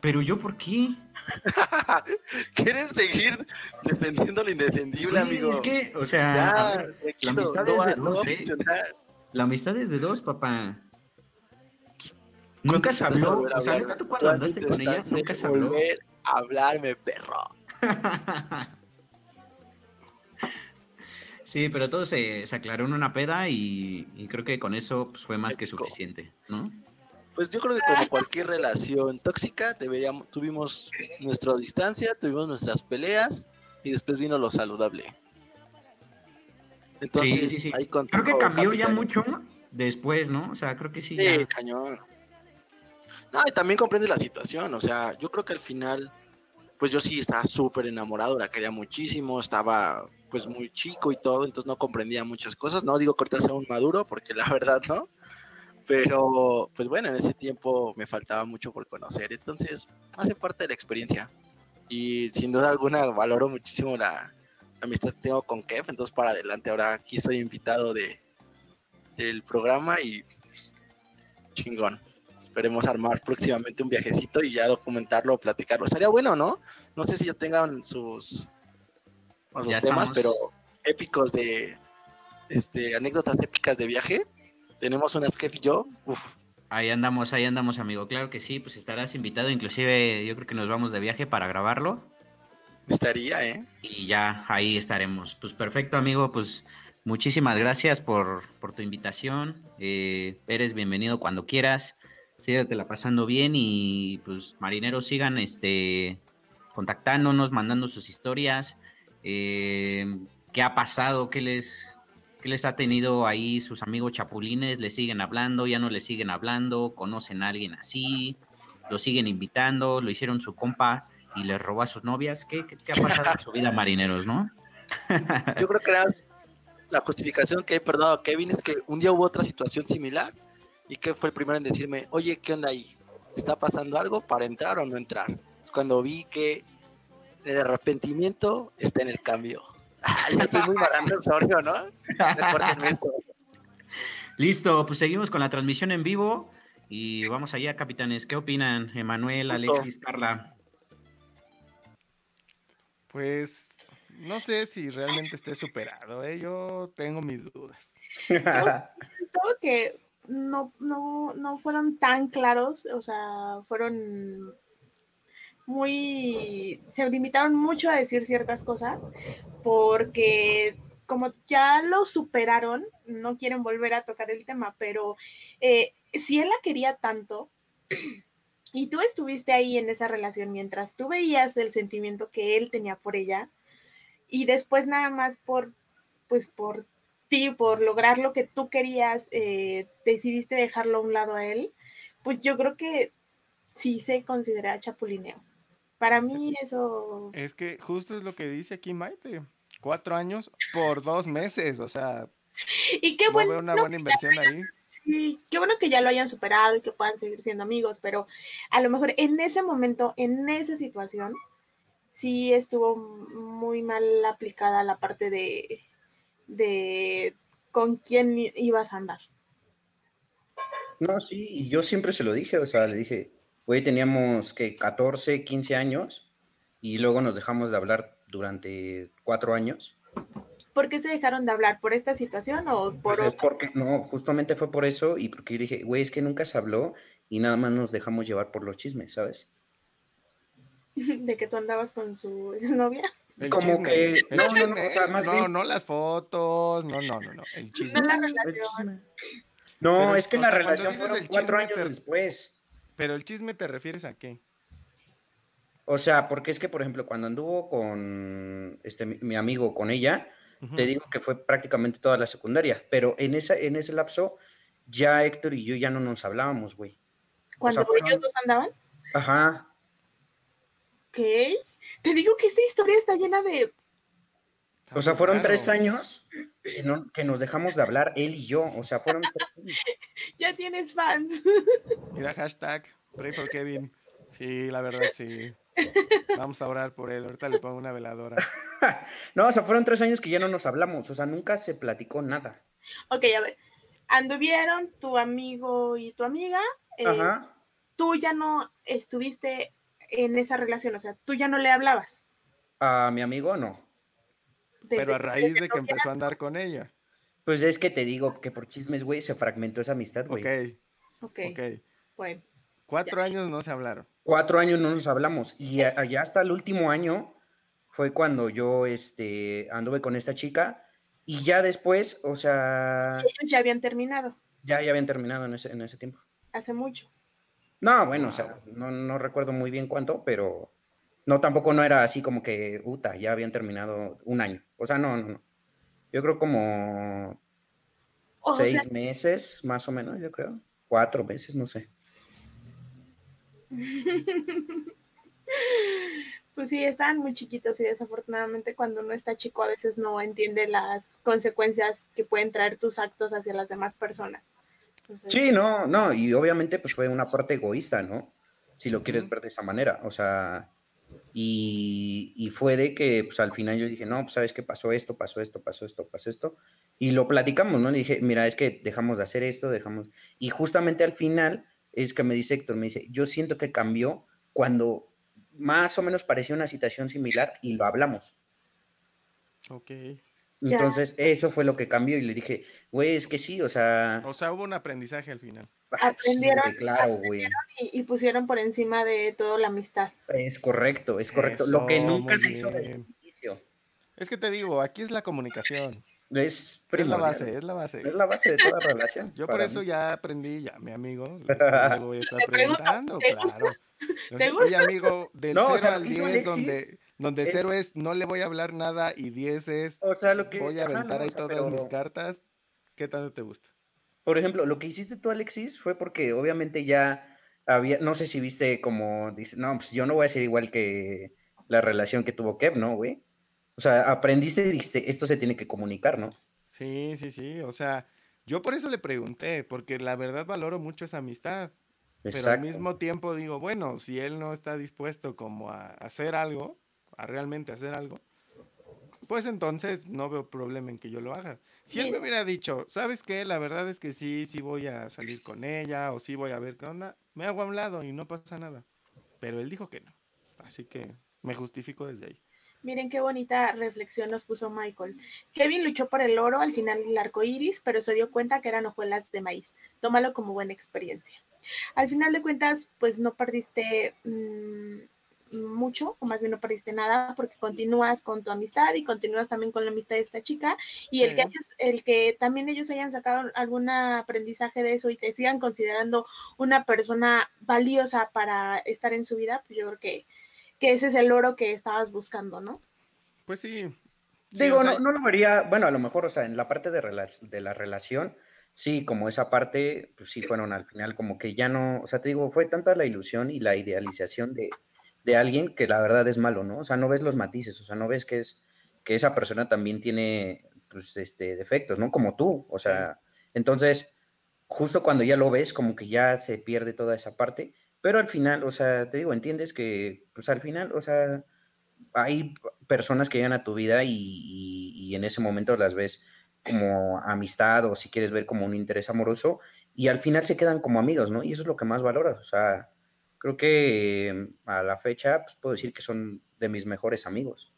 Pero yo, ¿por qué? ¿Quieres seguir defendiendo lo indefendible, Güey, amigo? Es que, o sea, Ya, a ver, tranquilo, amistad no es de no dos, ¿eh? la amistad es de dos, papá. Nunca se ¿Cuándo habló, o sea, hablar? tú cuando andaste ¿Cuándo con ella, nunca se habló. volver a hablarme, perro. Sí, pero todo se, se aclaró en una peda y, y creo que con eso pues, fue más que suficiente, ¿no? Pues yo creo que como cualquier relación tóxica, deberíamos, tuvimos nuestra distancia, tuvimos nuestras peleas y después vino lo saludable. Entonces, sí, sí. ahí con Creo que cambió ya mucho después, ¿no? O sea, creo que sí. Sí, ya- cañón. No, y también comprende la situación, o sea, yo creo que al final, pues yo sí estaba súper enamorado, la quería muchísimo, estaba pues muy chico y todo, entonces no comprendía muchas cosas, no digo que ahorita sea un maduro, porque la verdad no, pero pues bueno, en ese tiempo me faltaba mucho por conocer, entonces hace parte de la experiencia y sin duda alguna valoro muchísimo la, la amistad que tengo con Kev, entonces para adelante, ahora aquí soy invitado de, del programa y pues, chingón. Esperemos armar próximamente un viajecito y ya documentarlo platicarlo. Estaría bueno, ¿no? No sé si ya tengan sus, o sus Ya temas, estamos. pero épicos de este anécdotas épicas de viaje. Tenemos unas que y yo. Uf, Ahí andamos, ahí andamos, amigo. Claro que sí, pues estarás invitado. Inclusive yo creo que nos vamos de viaje para grabarlo. estaría, ¿eh? y ya ahí estaremos. Pues perfecto, amigo, pues muchísimas gracias por, por tu invitación. Eh, eres bienvenido cuando quieras. Síguete la pasando bien y pues marineros sigan este contactándonos, mandando sus historias. Eh, ¿Qué ha pasado? ¿Qué les, ¿Qué les ha tenido ahí sus amigos chapulines? ¿Le siguen hablando? ¿Ya no le siguen hablando? ¿Conocen a alguien así? ¿Lo siguen invitando? ¿Lo hicieron su compa? y les robó a sus novias. ¿Qué, qué, qué ha pasado en su vida, marineros, no? Yo creo que la justificación que he perdonado a Kevin es que un día hubo otra situación similar y que fue el primero en decirme, oye, ¿qué onda ahí? ¿Está pasando algo para entrar o no entrar? Es cuando vi que el arrepentimiento está en el cambio. Estoy muy Osorio, ¿no? Listo, pues seguimos con la transmisión en vivo. Y vamos allá, capitanes. ¿Qué opinan, Emanuel. Alexis, Carla? Pues no sé si realmente esté superado, ¿eh? Yo tengo mis dudas. Todo que no, no, no fueron tan claros, o sea, fueron muy, se limitaron mucho a decir ciertas cosas, porque como ya lo superaron, no quieren volver a tocar el tema, pero eh, si él la quería tanto y tú estuviste ahí en esa relación mientras tú veías el sentimiento que él tenía por ella y después nada más por, pues por ti, por lograr lo que tú querías, eh, decidiste dejarlo a un lado a él, pues yo creo que sí se considera chapulineo. Para mí eso... Es que justo es lo que dice aquí Maite. Cuatro años por dos meses, o sea, Y qué no bueno, veo una buena inversión ahí. Sí, qué bueno que ya lo hayan superado y que puedan seguir siendo amigos, pero a lo mejor en ese momento, en esa situación, sí estuvo muy mal aplicada la parte de, de con quién i- ibas a andar. No, sí, y yo siempre se lo dije, o sea, le dije, güey, teníamos que 14, 15 años y luego nos dejamos de hablar durante cuatro años. ¿Por qué se dejaron de hablar? ¿Por esta situación o por Pues es porque, no, justamente fue por eso y porque yo dije, güey, es que nunca se habló y nada más nos dejamos llevar por los chismes, ¿sabes? de que tú andabas con su novia? El Como chisme, que- el no, no, no, chisme, o sea, más no, bien- no las fotos, no, no, no, no, el chisme. No la El relación. chisme. No, Pero, es que o la sea, relación fueron cuatro chisme, años te- después. Pero el chisme te refieres a qué? O sea, porque es que, por ejemplo, cuando anduvo con este, mi, mi amigo, con ella, te digo que fue prácticamente toda la secundaria, pero en, esa, en ese lapso ya Héctor y yo ya no nos hablábamos, güey. Cuando fueron- ellos dos andaban, Ajá. ¿qué? Te digo que esta historia está llena de... O sea, fueron tres años que, no- que nos dejamos de hablar él y yo. O sea, fueron tres años. Ya tienes fans. Mira, hashtag, pray for Kevin. Sí, la verdad, sí. Vamos a orar por él. Ahorita le pongo una veladora. No, o sea, fueron tres años que ya no nos hablamos. O sea, nunca se platicó nada. Ok, a ver. Anduvieron tu amigo y tu amiga. eh, Ajá. Tú ya no estuviste en esa relación, o sea, tú ya no le hablabas. A mi amigo, no. Pero a raíz de que no empezó a andar con ella. Pues es que te digo que por chismes, güey, se fragmentó esa amistad, güey. Ok, Ok, ok. bueno. Cuatro años no se hablaron. Cuatro años no nos hablamos. Y allá hasta el último año fue cuando yo este, anduve con esta chica. Y ya después, o sea, Ellos ya habían terminado ya, ya habían terminado en ese, en ese tiempo. hace mucho. No, bueno, o sea, no, no recuerdo muy bien cuánto, pero no, tampoco no era así como que, puta, ya habían terminado un año. O sea, no, no, no. Yo creo como O seis sea, meses, más o menos, yo creo. Cuatro meses, no sé. pues sí, estaban muy chiquitos y desafortunadamente cuando uno está chico a veces no entiende las consecuencias que pueden traer tus actos hacia las demás personas. Entonces, Sí, no, no, y obviamente pues fue una parte egoísta, ¿no? Si lo quieres ver de esa manera, o sea, y, y fue de que pues al final yo dije, no, pues sabes qué pasó esto, pasó esto, pasó esto, pasó esto, y lo platicamos, ¿no? Le dije, mira, es que dejamos de hacer esto, dejamos, y justamente al final es que me dice Héctor, me dice, yo siento que cambió cuando más o menos parecía una situación similar y lo hablamos. Ok. Entonces, eso fue lo que cambió y le dije, güey, es que sí, o sea, O sea, hubo un aprendizaje al final. Sí, aprendieron- y, y pusieron por encima de todo la amistad. Es correcto, es correcto. Lo que nunca se hizo desde el inicio. Es que te digo, aquí es la comunicación. Es Es la base, es la base. Es la base de toda relación. Yo por eso mí. ya aprendí, ya mi amigo, le voy a estar Te pregunto, preguntando, ¿te gusta? claro. ¿Te Oye, gusta? amigo, del No, o 0 sea, lo al que hizo 10, Alexis donde, donde es- 0 es no le voy a hablar nada y 10 es O sea, lo que. voy a ajá, aventar no, ahí o sea, todas mis cartas. ¿Qué tanto te gusta? Por ejemplo, lo que hiciste tú, Alexis, fue porque obviamente ya había. No sé si viste como. Dice, no, pues yo no voy a ser igual que la relación que tuvo Kev, ¿no, güey? O sea, aprendiste y dijiste, esto se tiene que comunicar, ¿no? Sí, sí, sí. O sea, yo por eso le pregunté, porque la verdad valoro mucho esa amistad. Pero al Exacto. mismo tiempo digo, bueno, si él no está dispuesto como a hacer algo, a realmente hacer algo, pues entonces no veo problema en que yo lo haga. Si él me hubiera dicho, ¿sabes qué? La verdad es que sí, sí voy a salir con ella o sí voy a ver qué onda, me hago a un lado y no pasa nada. Pero él dijo que no. Así que me justifico desde ahí. Miren qué bonita reflexión nos puso Michael. Kevin luchó por el oro al final del arco iris, pero se dio cuenta que eran hojuelas de maíz. Tómalo como buena experiencia. Al final de cuentas, pues no perdiste mm, mucho, o más bien no perdiste nada, porque continúas con tu amistad y continúas también con la amistad de esta chica. Y el, que ellos, el que también ellos hayan sacado algún aprendizaje de eso y te sigan considerando una persona valiosa para estar en su vida, pues yo creo que, que ese es el oro que estabas buscando, ¿no? Pues sí. Sí, Digo, o sea, no, no lo vería, bueno, a lo mejor, o sea, en la parte de, rela- de la relación, sí, como esa parte, pues sí fueron al final como que ya no, o sea, te digo, fue tanta la ilusión y la idealización de, de alguien que la verdad es malo, ¿no? O sea, no ves los matices, o sea, no ves que es, que esa persona también tiene, pues, este, defectos, ¿no? Como tú, o sea, entonces, justo cuando ya lo ves, como que ya se pierde toda esa parte, pero al final, o sea, te digo, entiendes que, pues al final, o sea, hay personas que llegan a tu vida y, y- y en ese momento las ves como amistad o si quieres ver como un interés amoroso y al final se quedan como amigos, ¿no? Y eso es lo que más valoras. O sea, creo que eh, a la fecha pues, puedo decir que son de mis mejores amigos.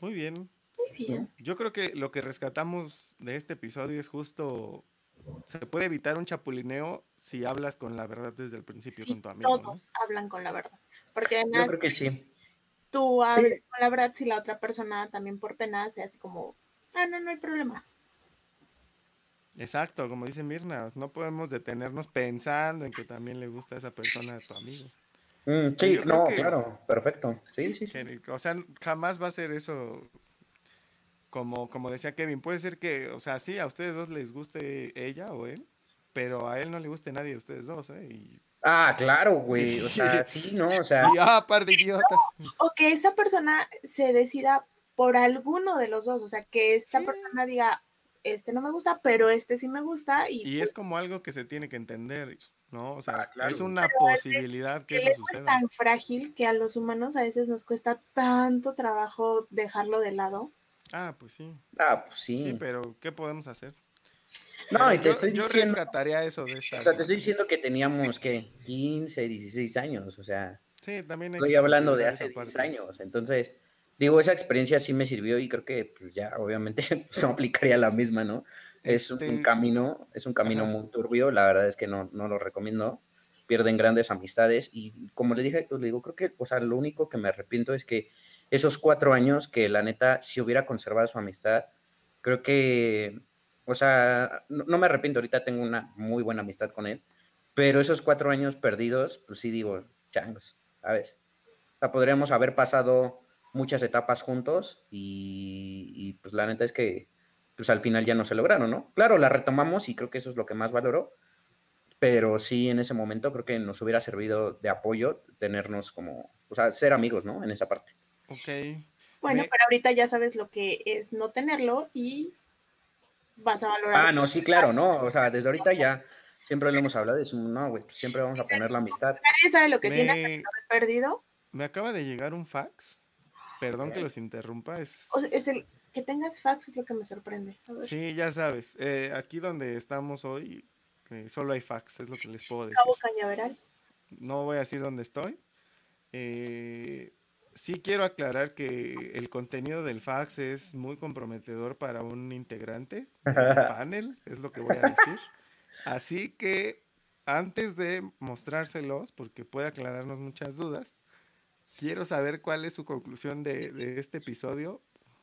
Muy bien. Muy bien. Yo creo que lo que rescatamos de este episodio es justo, se puede evitar un chapulineo si hablas con la verdad desde el principio Sí, con tu amigo, ¿no? todos hablan con la verdad. Porque Yo además creo que sí. tú hablas con la verdad si la otra persona también por pena se hace como, ah, no, no hay problema. Exacto, como dice Mirna, no podemos detenernos pensando en que también le gusta a esa persona a tu amigo. Mm, sí, no, que- claro, perfecto. Sí, sí, O sea, jamás va a ser eso. Como, como decía Kevin, puede ser que, o sea, sí, a ustedes dos les guste ella o él, pero a él no le guste nadie de ustedes dos, ¿eh? Y, Ah, claro, güey. O sea, sí, no, o sea, y, ah, par de idiotas. O que esa persona se decida por alguno de los dos, o sea, que esta Sí. persona diga, este no me gusta, pero este sí me gusta y, Y es como algo que se tiene que entender, ¿no? O sea, Ah, claro. es una Pero posibilidad que eso ego es suceda. tan frágil que a los humanos a veces nos cuesta tanto trabajo dejarlo de lado. Ah, pues sí. ah, pues Sí, sí. pero ¿qué podemos hacer? No, y te yo, estoy yo diciendo, rescataría eso de esta. o sea, te estoy diciendo que teníamos, ¿qué? 15, 16 años, o sea, Sí, también estoy que hablando de hace esa 10 parte. años, entonces, digo, esa experiencia sí me sirvió y creo que pues, ya obviamente no aplicaría la misma, ¿no? Es un Este, camino, es un camino Ajá. muy turbio, la verdad es que no, no lo recomiendo, pierden grandes amistades y como le dije Héctor, le digo, creo que, o sea, lo único que me arrepiento es que esos cuatro años que la neta, si hubiera conservado su amistad, creo que, o sea, no, no me arrepiento, ahorita tengo una muy buena amistad con él, pero esos cuatro años perdidos, pues sí digo, changos, ¿sabes? O sea, podríamos haber pasado muchas etapas juntos y, y, pues la neta es que pues al final ya no se lograron, ¿no? Claro, la retomamos y creo que eso es lo que más valoró, pero sí en ese momento creo que nos hubiera servido de apoyo tenernos como, o sea, ser amigos, ¿no? En esa parte. Ok. Bueno, Me- pero ahorita ya sabes lo que es no tenerlo y vas a valorar. Ah, no, sí, claro, ¿no? O sea, desde ahorita ya siempre lo hemos hablado, es un, no, güey, pues siempre vamos a poner la amistad. Nadie sabe lo que tiene Me, haber perdido. me acaba de llegar un fax. Perdón que los interrumpa. Es... Es el que tengas fax es lo que me sorprende. A ver. Sí, ya sabes. eh, aquí donde estamos hoy, eh, solo hay fax, es lo que les puedo decir. Cabo Cañaveral. No voy a decir dónde estoy. Eh, sí quiero aclarar que el contenido del fax es muy comprometedor para un integrante del panel, es lo que voy a decir. Así que antes de mostrárselos, porque puede aclararnos muchas dudas, quiero saber cuál es su conclusión de, este episodio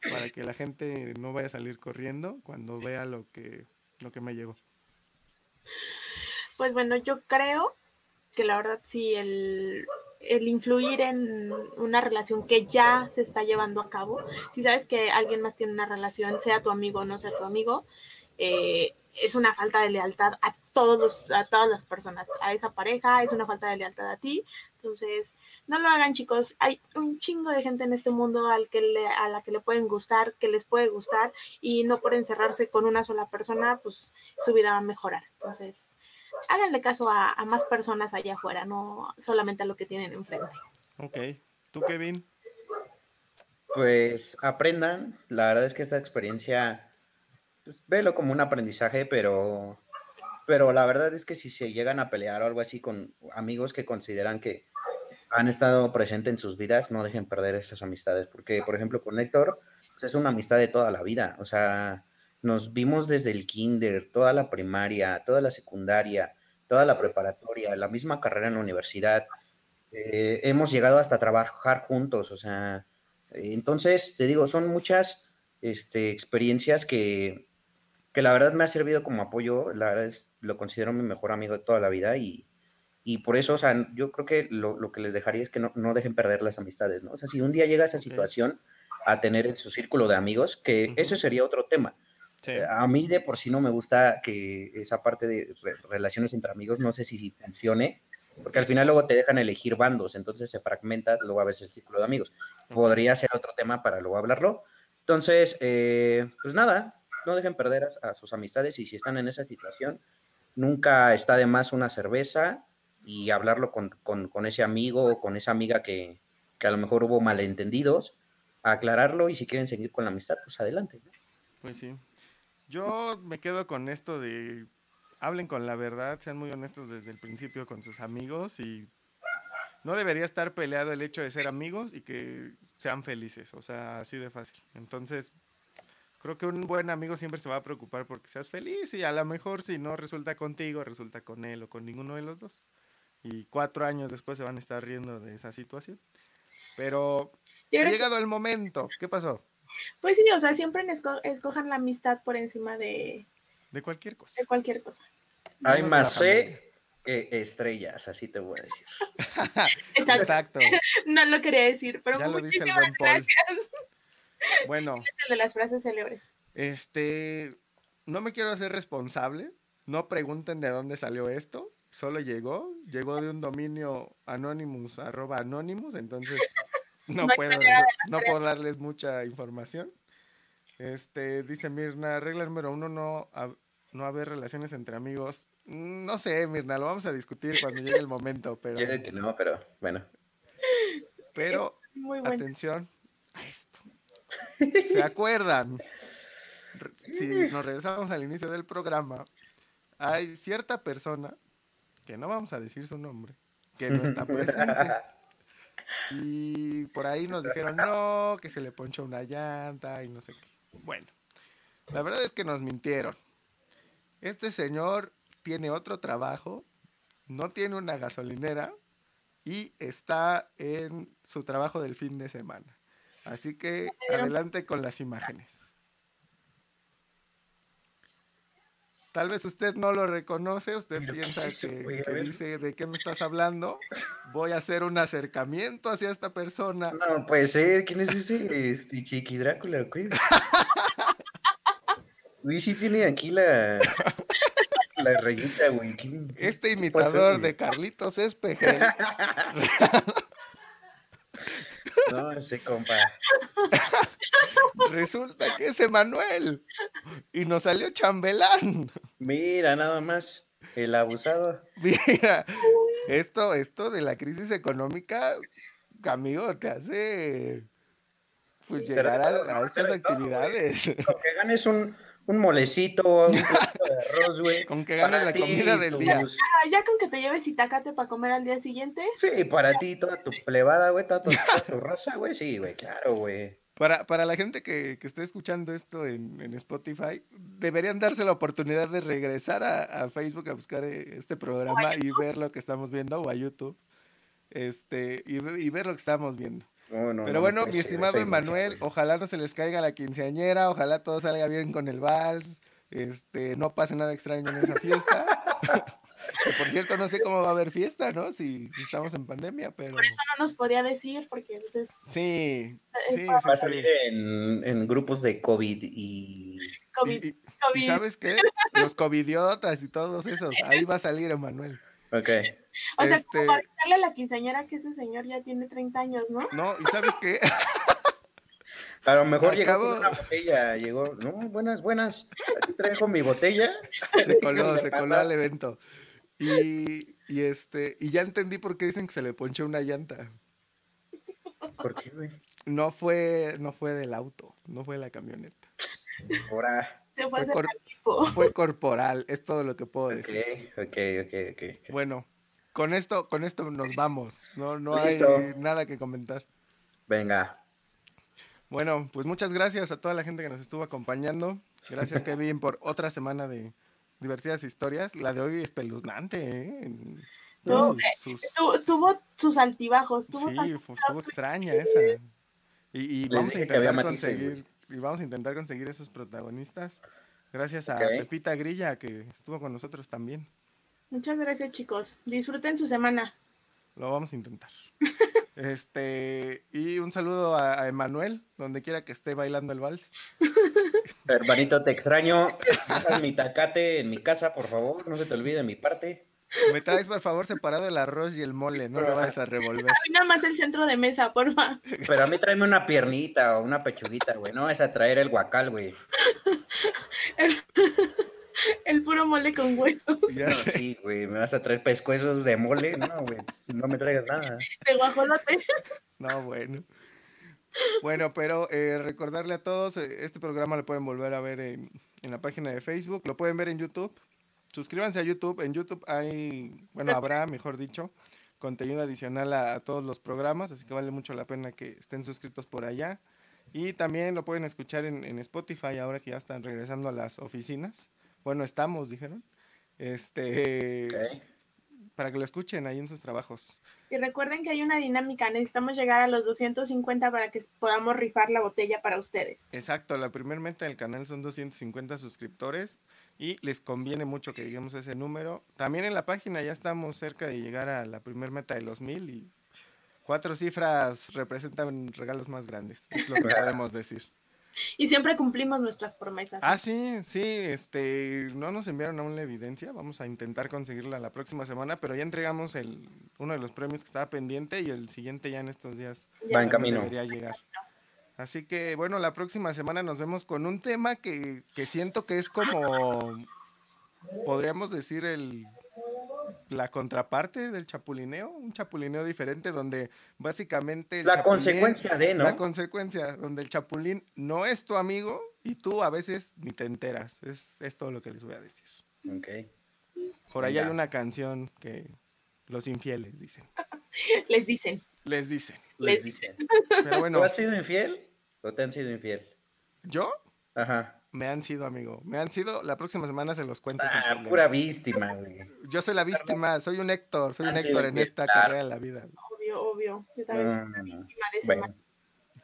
para que la gente no vaya a salir corriendo cuando vea lo que, lo que me llegó. Pues bueno, yo creo que la verdad sí, el, el influir en una relación que ya se está llevando a cabo, si sabes que alguien más tiene una relación, sea tu amigo o no sea tu amigo, eh, es una falta de lealtad a todos los, a todas las personas, a esa pareja, es una falta de lealtad a ti. Entonces, no lo hagan, chicos. Hay un chingo de gente en este mundo al que le, a la que le pueden gustar, que les puede gustar, y no por encerrarse con una sola persona, pues su vida va a mejorar. Entonces, háganle caso a, a más personas allá afuera, no solamente a lo que tienen enfrente. Ok. ¿Tú, Kevin? Pues aprendan. La verdad es que esta experiencia, pues, velo como un aprendizaje, pero, pero la verdad es que si se llegan a pelear o algo así con amigos que consideran que han estado presentes en sus vidas, no dejen perder esas amistades. Porque, por ejemplo, con Héctor, pues, es una amistad de toda la vida. O sea, nos vimos desde el kinder, toda la primaria, toda la secundaria, toda la preparatoria, la misma carrera en la universidad. Eh, hemos llegado hasta trabajar juntos, o sea, entonces, te digo, son muchas este, experiencias que, que la verdad me ha servido como apoyo, la verdad es, lo considero mi mejor amigo de toda la vida y, y por eso, o sea, yo creo que lo, lo que les dejaría es que no, no, dejen perder las amistades, ¿no? O sea, si un día llega esa situación a tener su círculo de amigos, que uh -huh. eso sería otro tema. Sí. A mí de por sí no me gusta que esa parte de re relaciones entre amigos, no sé si, si funcione, porque al final luego te dejan elegir bandos, entonces se fragmenta luego a veces el círculo de amigos. Podría ser otro tema para luego hablarlo. Entonces, eh, pues nada, no dejen perder a, a, sus amistades y si están en esa situación, nunca está de más una cerveza y hablarlo con, con, con ese amigo o con esa amiga que, que, a lo mejor hubo malentendidos, aclararlo y si quieren seguir con la amistad, pues adelante. Pues sí. Yo me quedo con esto de hablen con la verdad, sean muy honestos desde el principio con sus amigos y no debería estar peleado el hecho de ser amigos y que sean felices, o sea, así de fácil. Entonces, creo que un buen amigo siempre se va a preocupar porque seas feliz y a lo mejor si no resulta contigo, resulta con él o con ninguno de los dos. Y cuatro años después se van a estar riendo de esa situación. Pero ha llegado el momento. ¿Qué pasó? Pues sí, o sea, siempre esco escojan la amistad por encima de... De cualquier cosa. De cualquier cosa. Hay más C que estrellas, así te voy a decir. Exacto. Exacto. No lo quería decir, pero ya lo dice el buen Paul. Bueno. Es el de las frases célebres. Este, no me quiero hacer responsable. No pregunten de dónde salió esto. Solo llegó. Llegó de un dominio anonymous, arroba anonymous. Entonces, no, no puedo, no puedo darles mucha información. Este, dice Mirna, regla número uno, no, no haber relaciones entre amigos. No sé, Mirna, lo vamos a discutir cuando llegue el momento, pero... Yo que no, pero bueno. Pero, bueno. atención a esto. ¿Se acuerdan? Si nos regresamos al inicio del programa, hay cierta persona, que no vamos a decir su nombre, que no está presente. Y por ahí nos dijeron, no, que se le ponchó una llanta y no sé qué. Bueno, la verdad es que nos mintieron. Este señor tiene otro trabajo, no tiene una gasolinera y está en su trabajo del fin de semana. Así que adelante con las imágenes. Tal vez usted no lo reconoce, usted Pero piensa que, que dice de qué me estás hablando. Voy a hacer un acercamiento hacia esta persona. No puede ser, ¿quién es ese? Este, Chiqui Drácula, güey. Uy, sí tiene aquí la, la rayita, güey. Este imitador de Carlitos Espejel. No, ese compa. Resulta que es Emanuel. Y nos salió chambelán. Mira, nada más. El abusado. Mira, esto, esto de la crisis económica, amigo, te hace pues llegar a, a estas actividades. Con que ganes un, un molecito, un plato de arroz, güey. Con que ganes la ti, comida del día. Ah, ya con que te lleves itacate para comer al día siguiente. Sí, para ti, toda tu plebada, güey, toda tu, toda tu raza, güey. Sí, güey, claro, güey. Para, para la gente que, que esté escuchando esto en, en Spotify, deberían darse la oportunidad de regresar a, a Facebook a buscar eh, este programa y ver lo que estamos viendo, o a YouTube, este, y, y ver lo que estamos viendo. No, no, Pero no, bueno, pues, mi estimado Emanuel, ojalá no se les caiga la quinceañera, ojalá todo salga bien con el vals, este, no pase nada extraño en esa fiesta. que por cierto, no sé cómo va a haber fiesta, ¿no? Si, si estamos en pandemia, pero... Por eso no nos podía decir, porque pues, es Sí, es sí, para sí, Va a salir en, en grupos de COVID y... COVID. Y- y- COVID. ¿Y sabes qué? Los covidiotas y todos esos, ahí va a salir Emanuel. Ok. o sea, este- como para a la quinceañera que ese señor ya tiene 30 años, ¿no? No, ¿y sabes qué? A lo mejor llegó con una botella, llegó, no, buenas, buenas, aquí traigo mi botella. Se coló, ¿Qué se pasa? coló al evento. Y, y este, y ya entendí por qué dicen que se le ponchó una llanta. ¿Por qué, güey? No fue, no fue del auto, no fue de la camioneta. Ahora. Se fue Fue a hacer cor- el tipo. Fue corporal, es todo lo que puedo decir. ok, ok, ok. Bueno, con esto, con esto nos vamos. No, no hay nada que comentar. Venga. Bueno, pues muchas gracias a toda la gente que nos estuvo acompañando. Gracias, Kevin, por otra semana de divertidas historias. La de hoy ¿eh? No, sus- sus- Tu- tuvo sus altibajos. Tuvo Sí, estuvo extraña esa. Y, vamos a intentar matices, conseguir, y vamos a intentar conseguir esos protagonistas. Gracias a. Pepita Grilla que estuvo con nosotros también. Muchas gracias, chicos. Disfruten su semana. Lo vamos a intentar. Este, y un saludo a, a Emanuel, donde quiera que esté bailando el vals. Hermanito, te extraño. Dejas mi tacate en mi casa, por favor. No se te olvide mi parte. Me traes, por favor, separado el arroz y el mole, no lo vayas a revolver. A mí nada más el centro de mesa, porfa. Pero a mí tráeme una piernita o una pechuguita, güey. No es a traer el guacal, güey. El puro mole con huesos Ya No, sé. sí, güey. Me vas a traer pescuezos de mole. No, güey. No me traigas nada. de guajolote. No, bueno. Bueno, pero eh, recordarle a todos, eh, este programa lo pueden volver a ver en, en la página de Facebook, lo pueden ver en YouTube. Suscríbanse a YouTube. En YouTube hay, bueno, habrá, mejor dicho, contenido adicional a, a todos los programas, así que vale mucho la pena que estén suscritos por allá. Y también lo pueden escuchar en, en Spotify ahora que ya están regresando a las oficinas. Bueno, estamos, dijeron. Este, para que lo escuchen ahí en sus trabajos. Y recuerden que hay una dinámica. Necesitamos llegar a los 250 para que podamos rifar la botella para ustedes. Exacto, la primer meta del canal son 250 suscriptores y les conviene mucho que lleguemos a ese número. También en la página ya estamos cerca de llegar a la primer meta de los mil y cuatro cifras representan regalos más grandes, es lo que podemos decir. Y siempre cumplimos nuestras promesas. Ah, sí, sí, este, no nos enviaron aún la evidencia, vamos a intentar conseguirla la próxima semana, pero ya entregamos el, uno de los premios que estaba pendiente y el siguiente ya en estos días Ya Va en camino. debería llegar. Así que bueno, la próxima semana nos vemos con un tema que, que siento que es como, podríamos decir, el, la contraparte del chapulineo, un chapulineo diferente donde básicamente... El La chapulín- consecuencia de, ¿no? La consecuencia, donde el chapulín no es tu amigo y tú a veces ni te enteras. Es, es todo lo que les voy a decir. Ok. Por ahí hay una canción que los infieles dicen. Les dicen. Les dicen. Les dicen. Pero bueno, ¿Tú has sido infiel o te han sido infiel? yo Ajá. Me han sido amigo. Me han sido, la próxima semana se los cuento. Ah, problema. pura víctima, güey. Yo soy la víctima, soy un Héctor, soy un sí, Héctor en sí, esta claro. carrera de la vida. Obvio, obvio. Yo también soy una víctima de ese Bueno.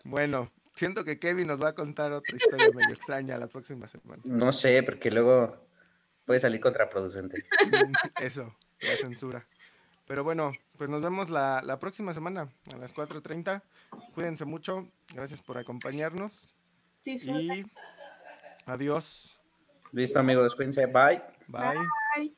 Bueno, siento que Kevin nos va a contar otra historia medio extraña la próxima semana. no sé, porque luego puede salir contraproducente. Eso, la censura. Pero bueno, pues nos vemos la, la próxima semana a las 4.30. Cuídense mucho. Gracias por acompañarnos. Disfruten. Y adiós. Listo, amigos, cuídense. Bye. Bye. Bye.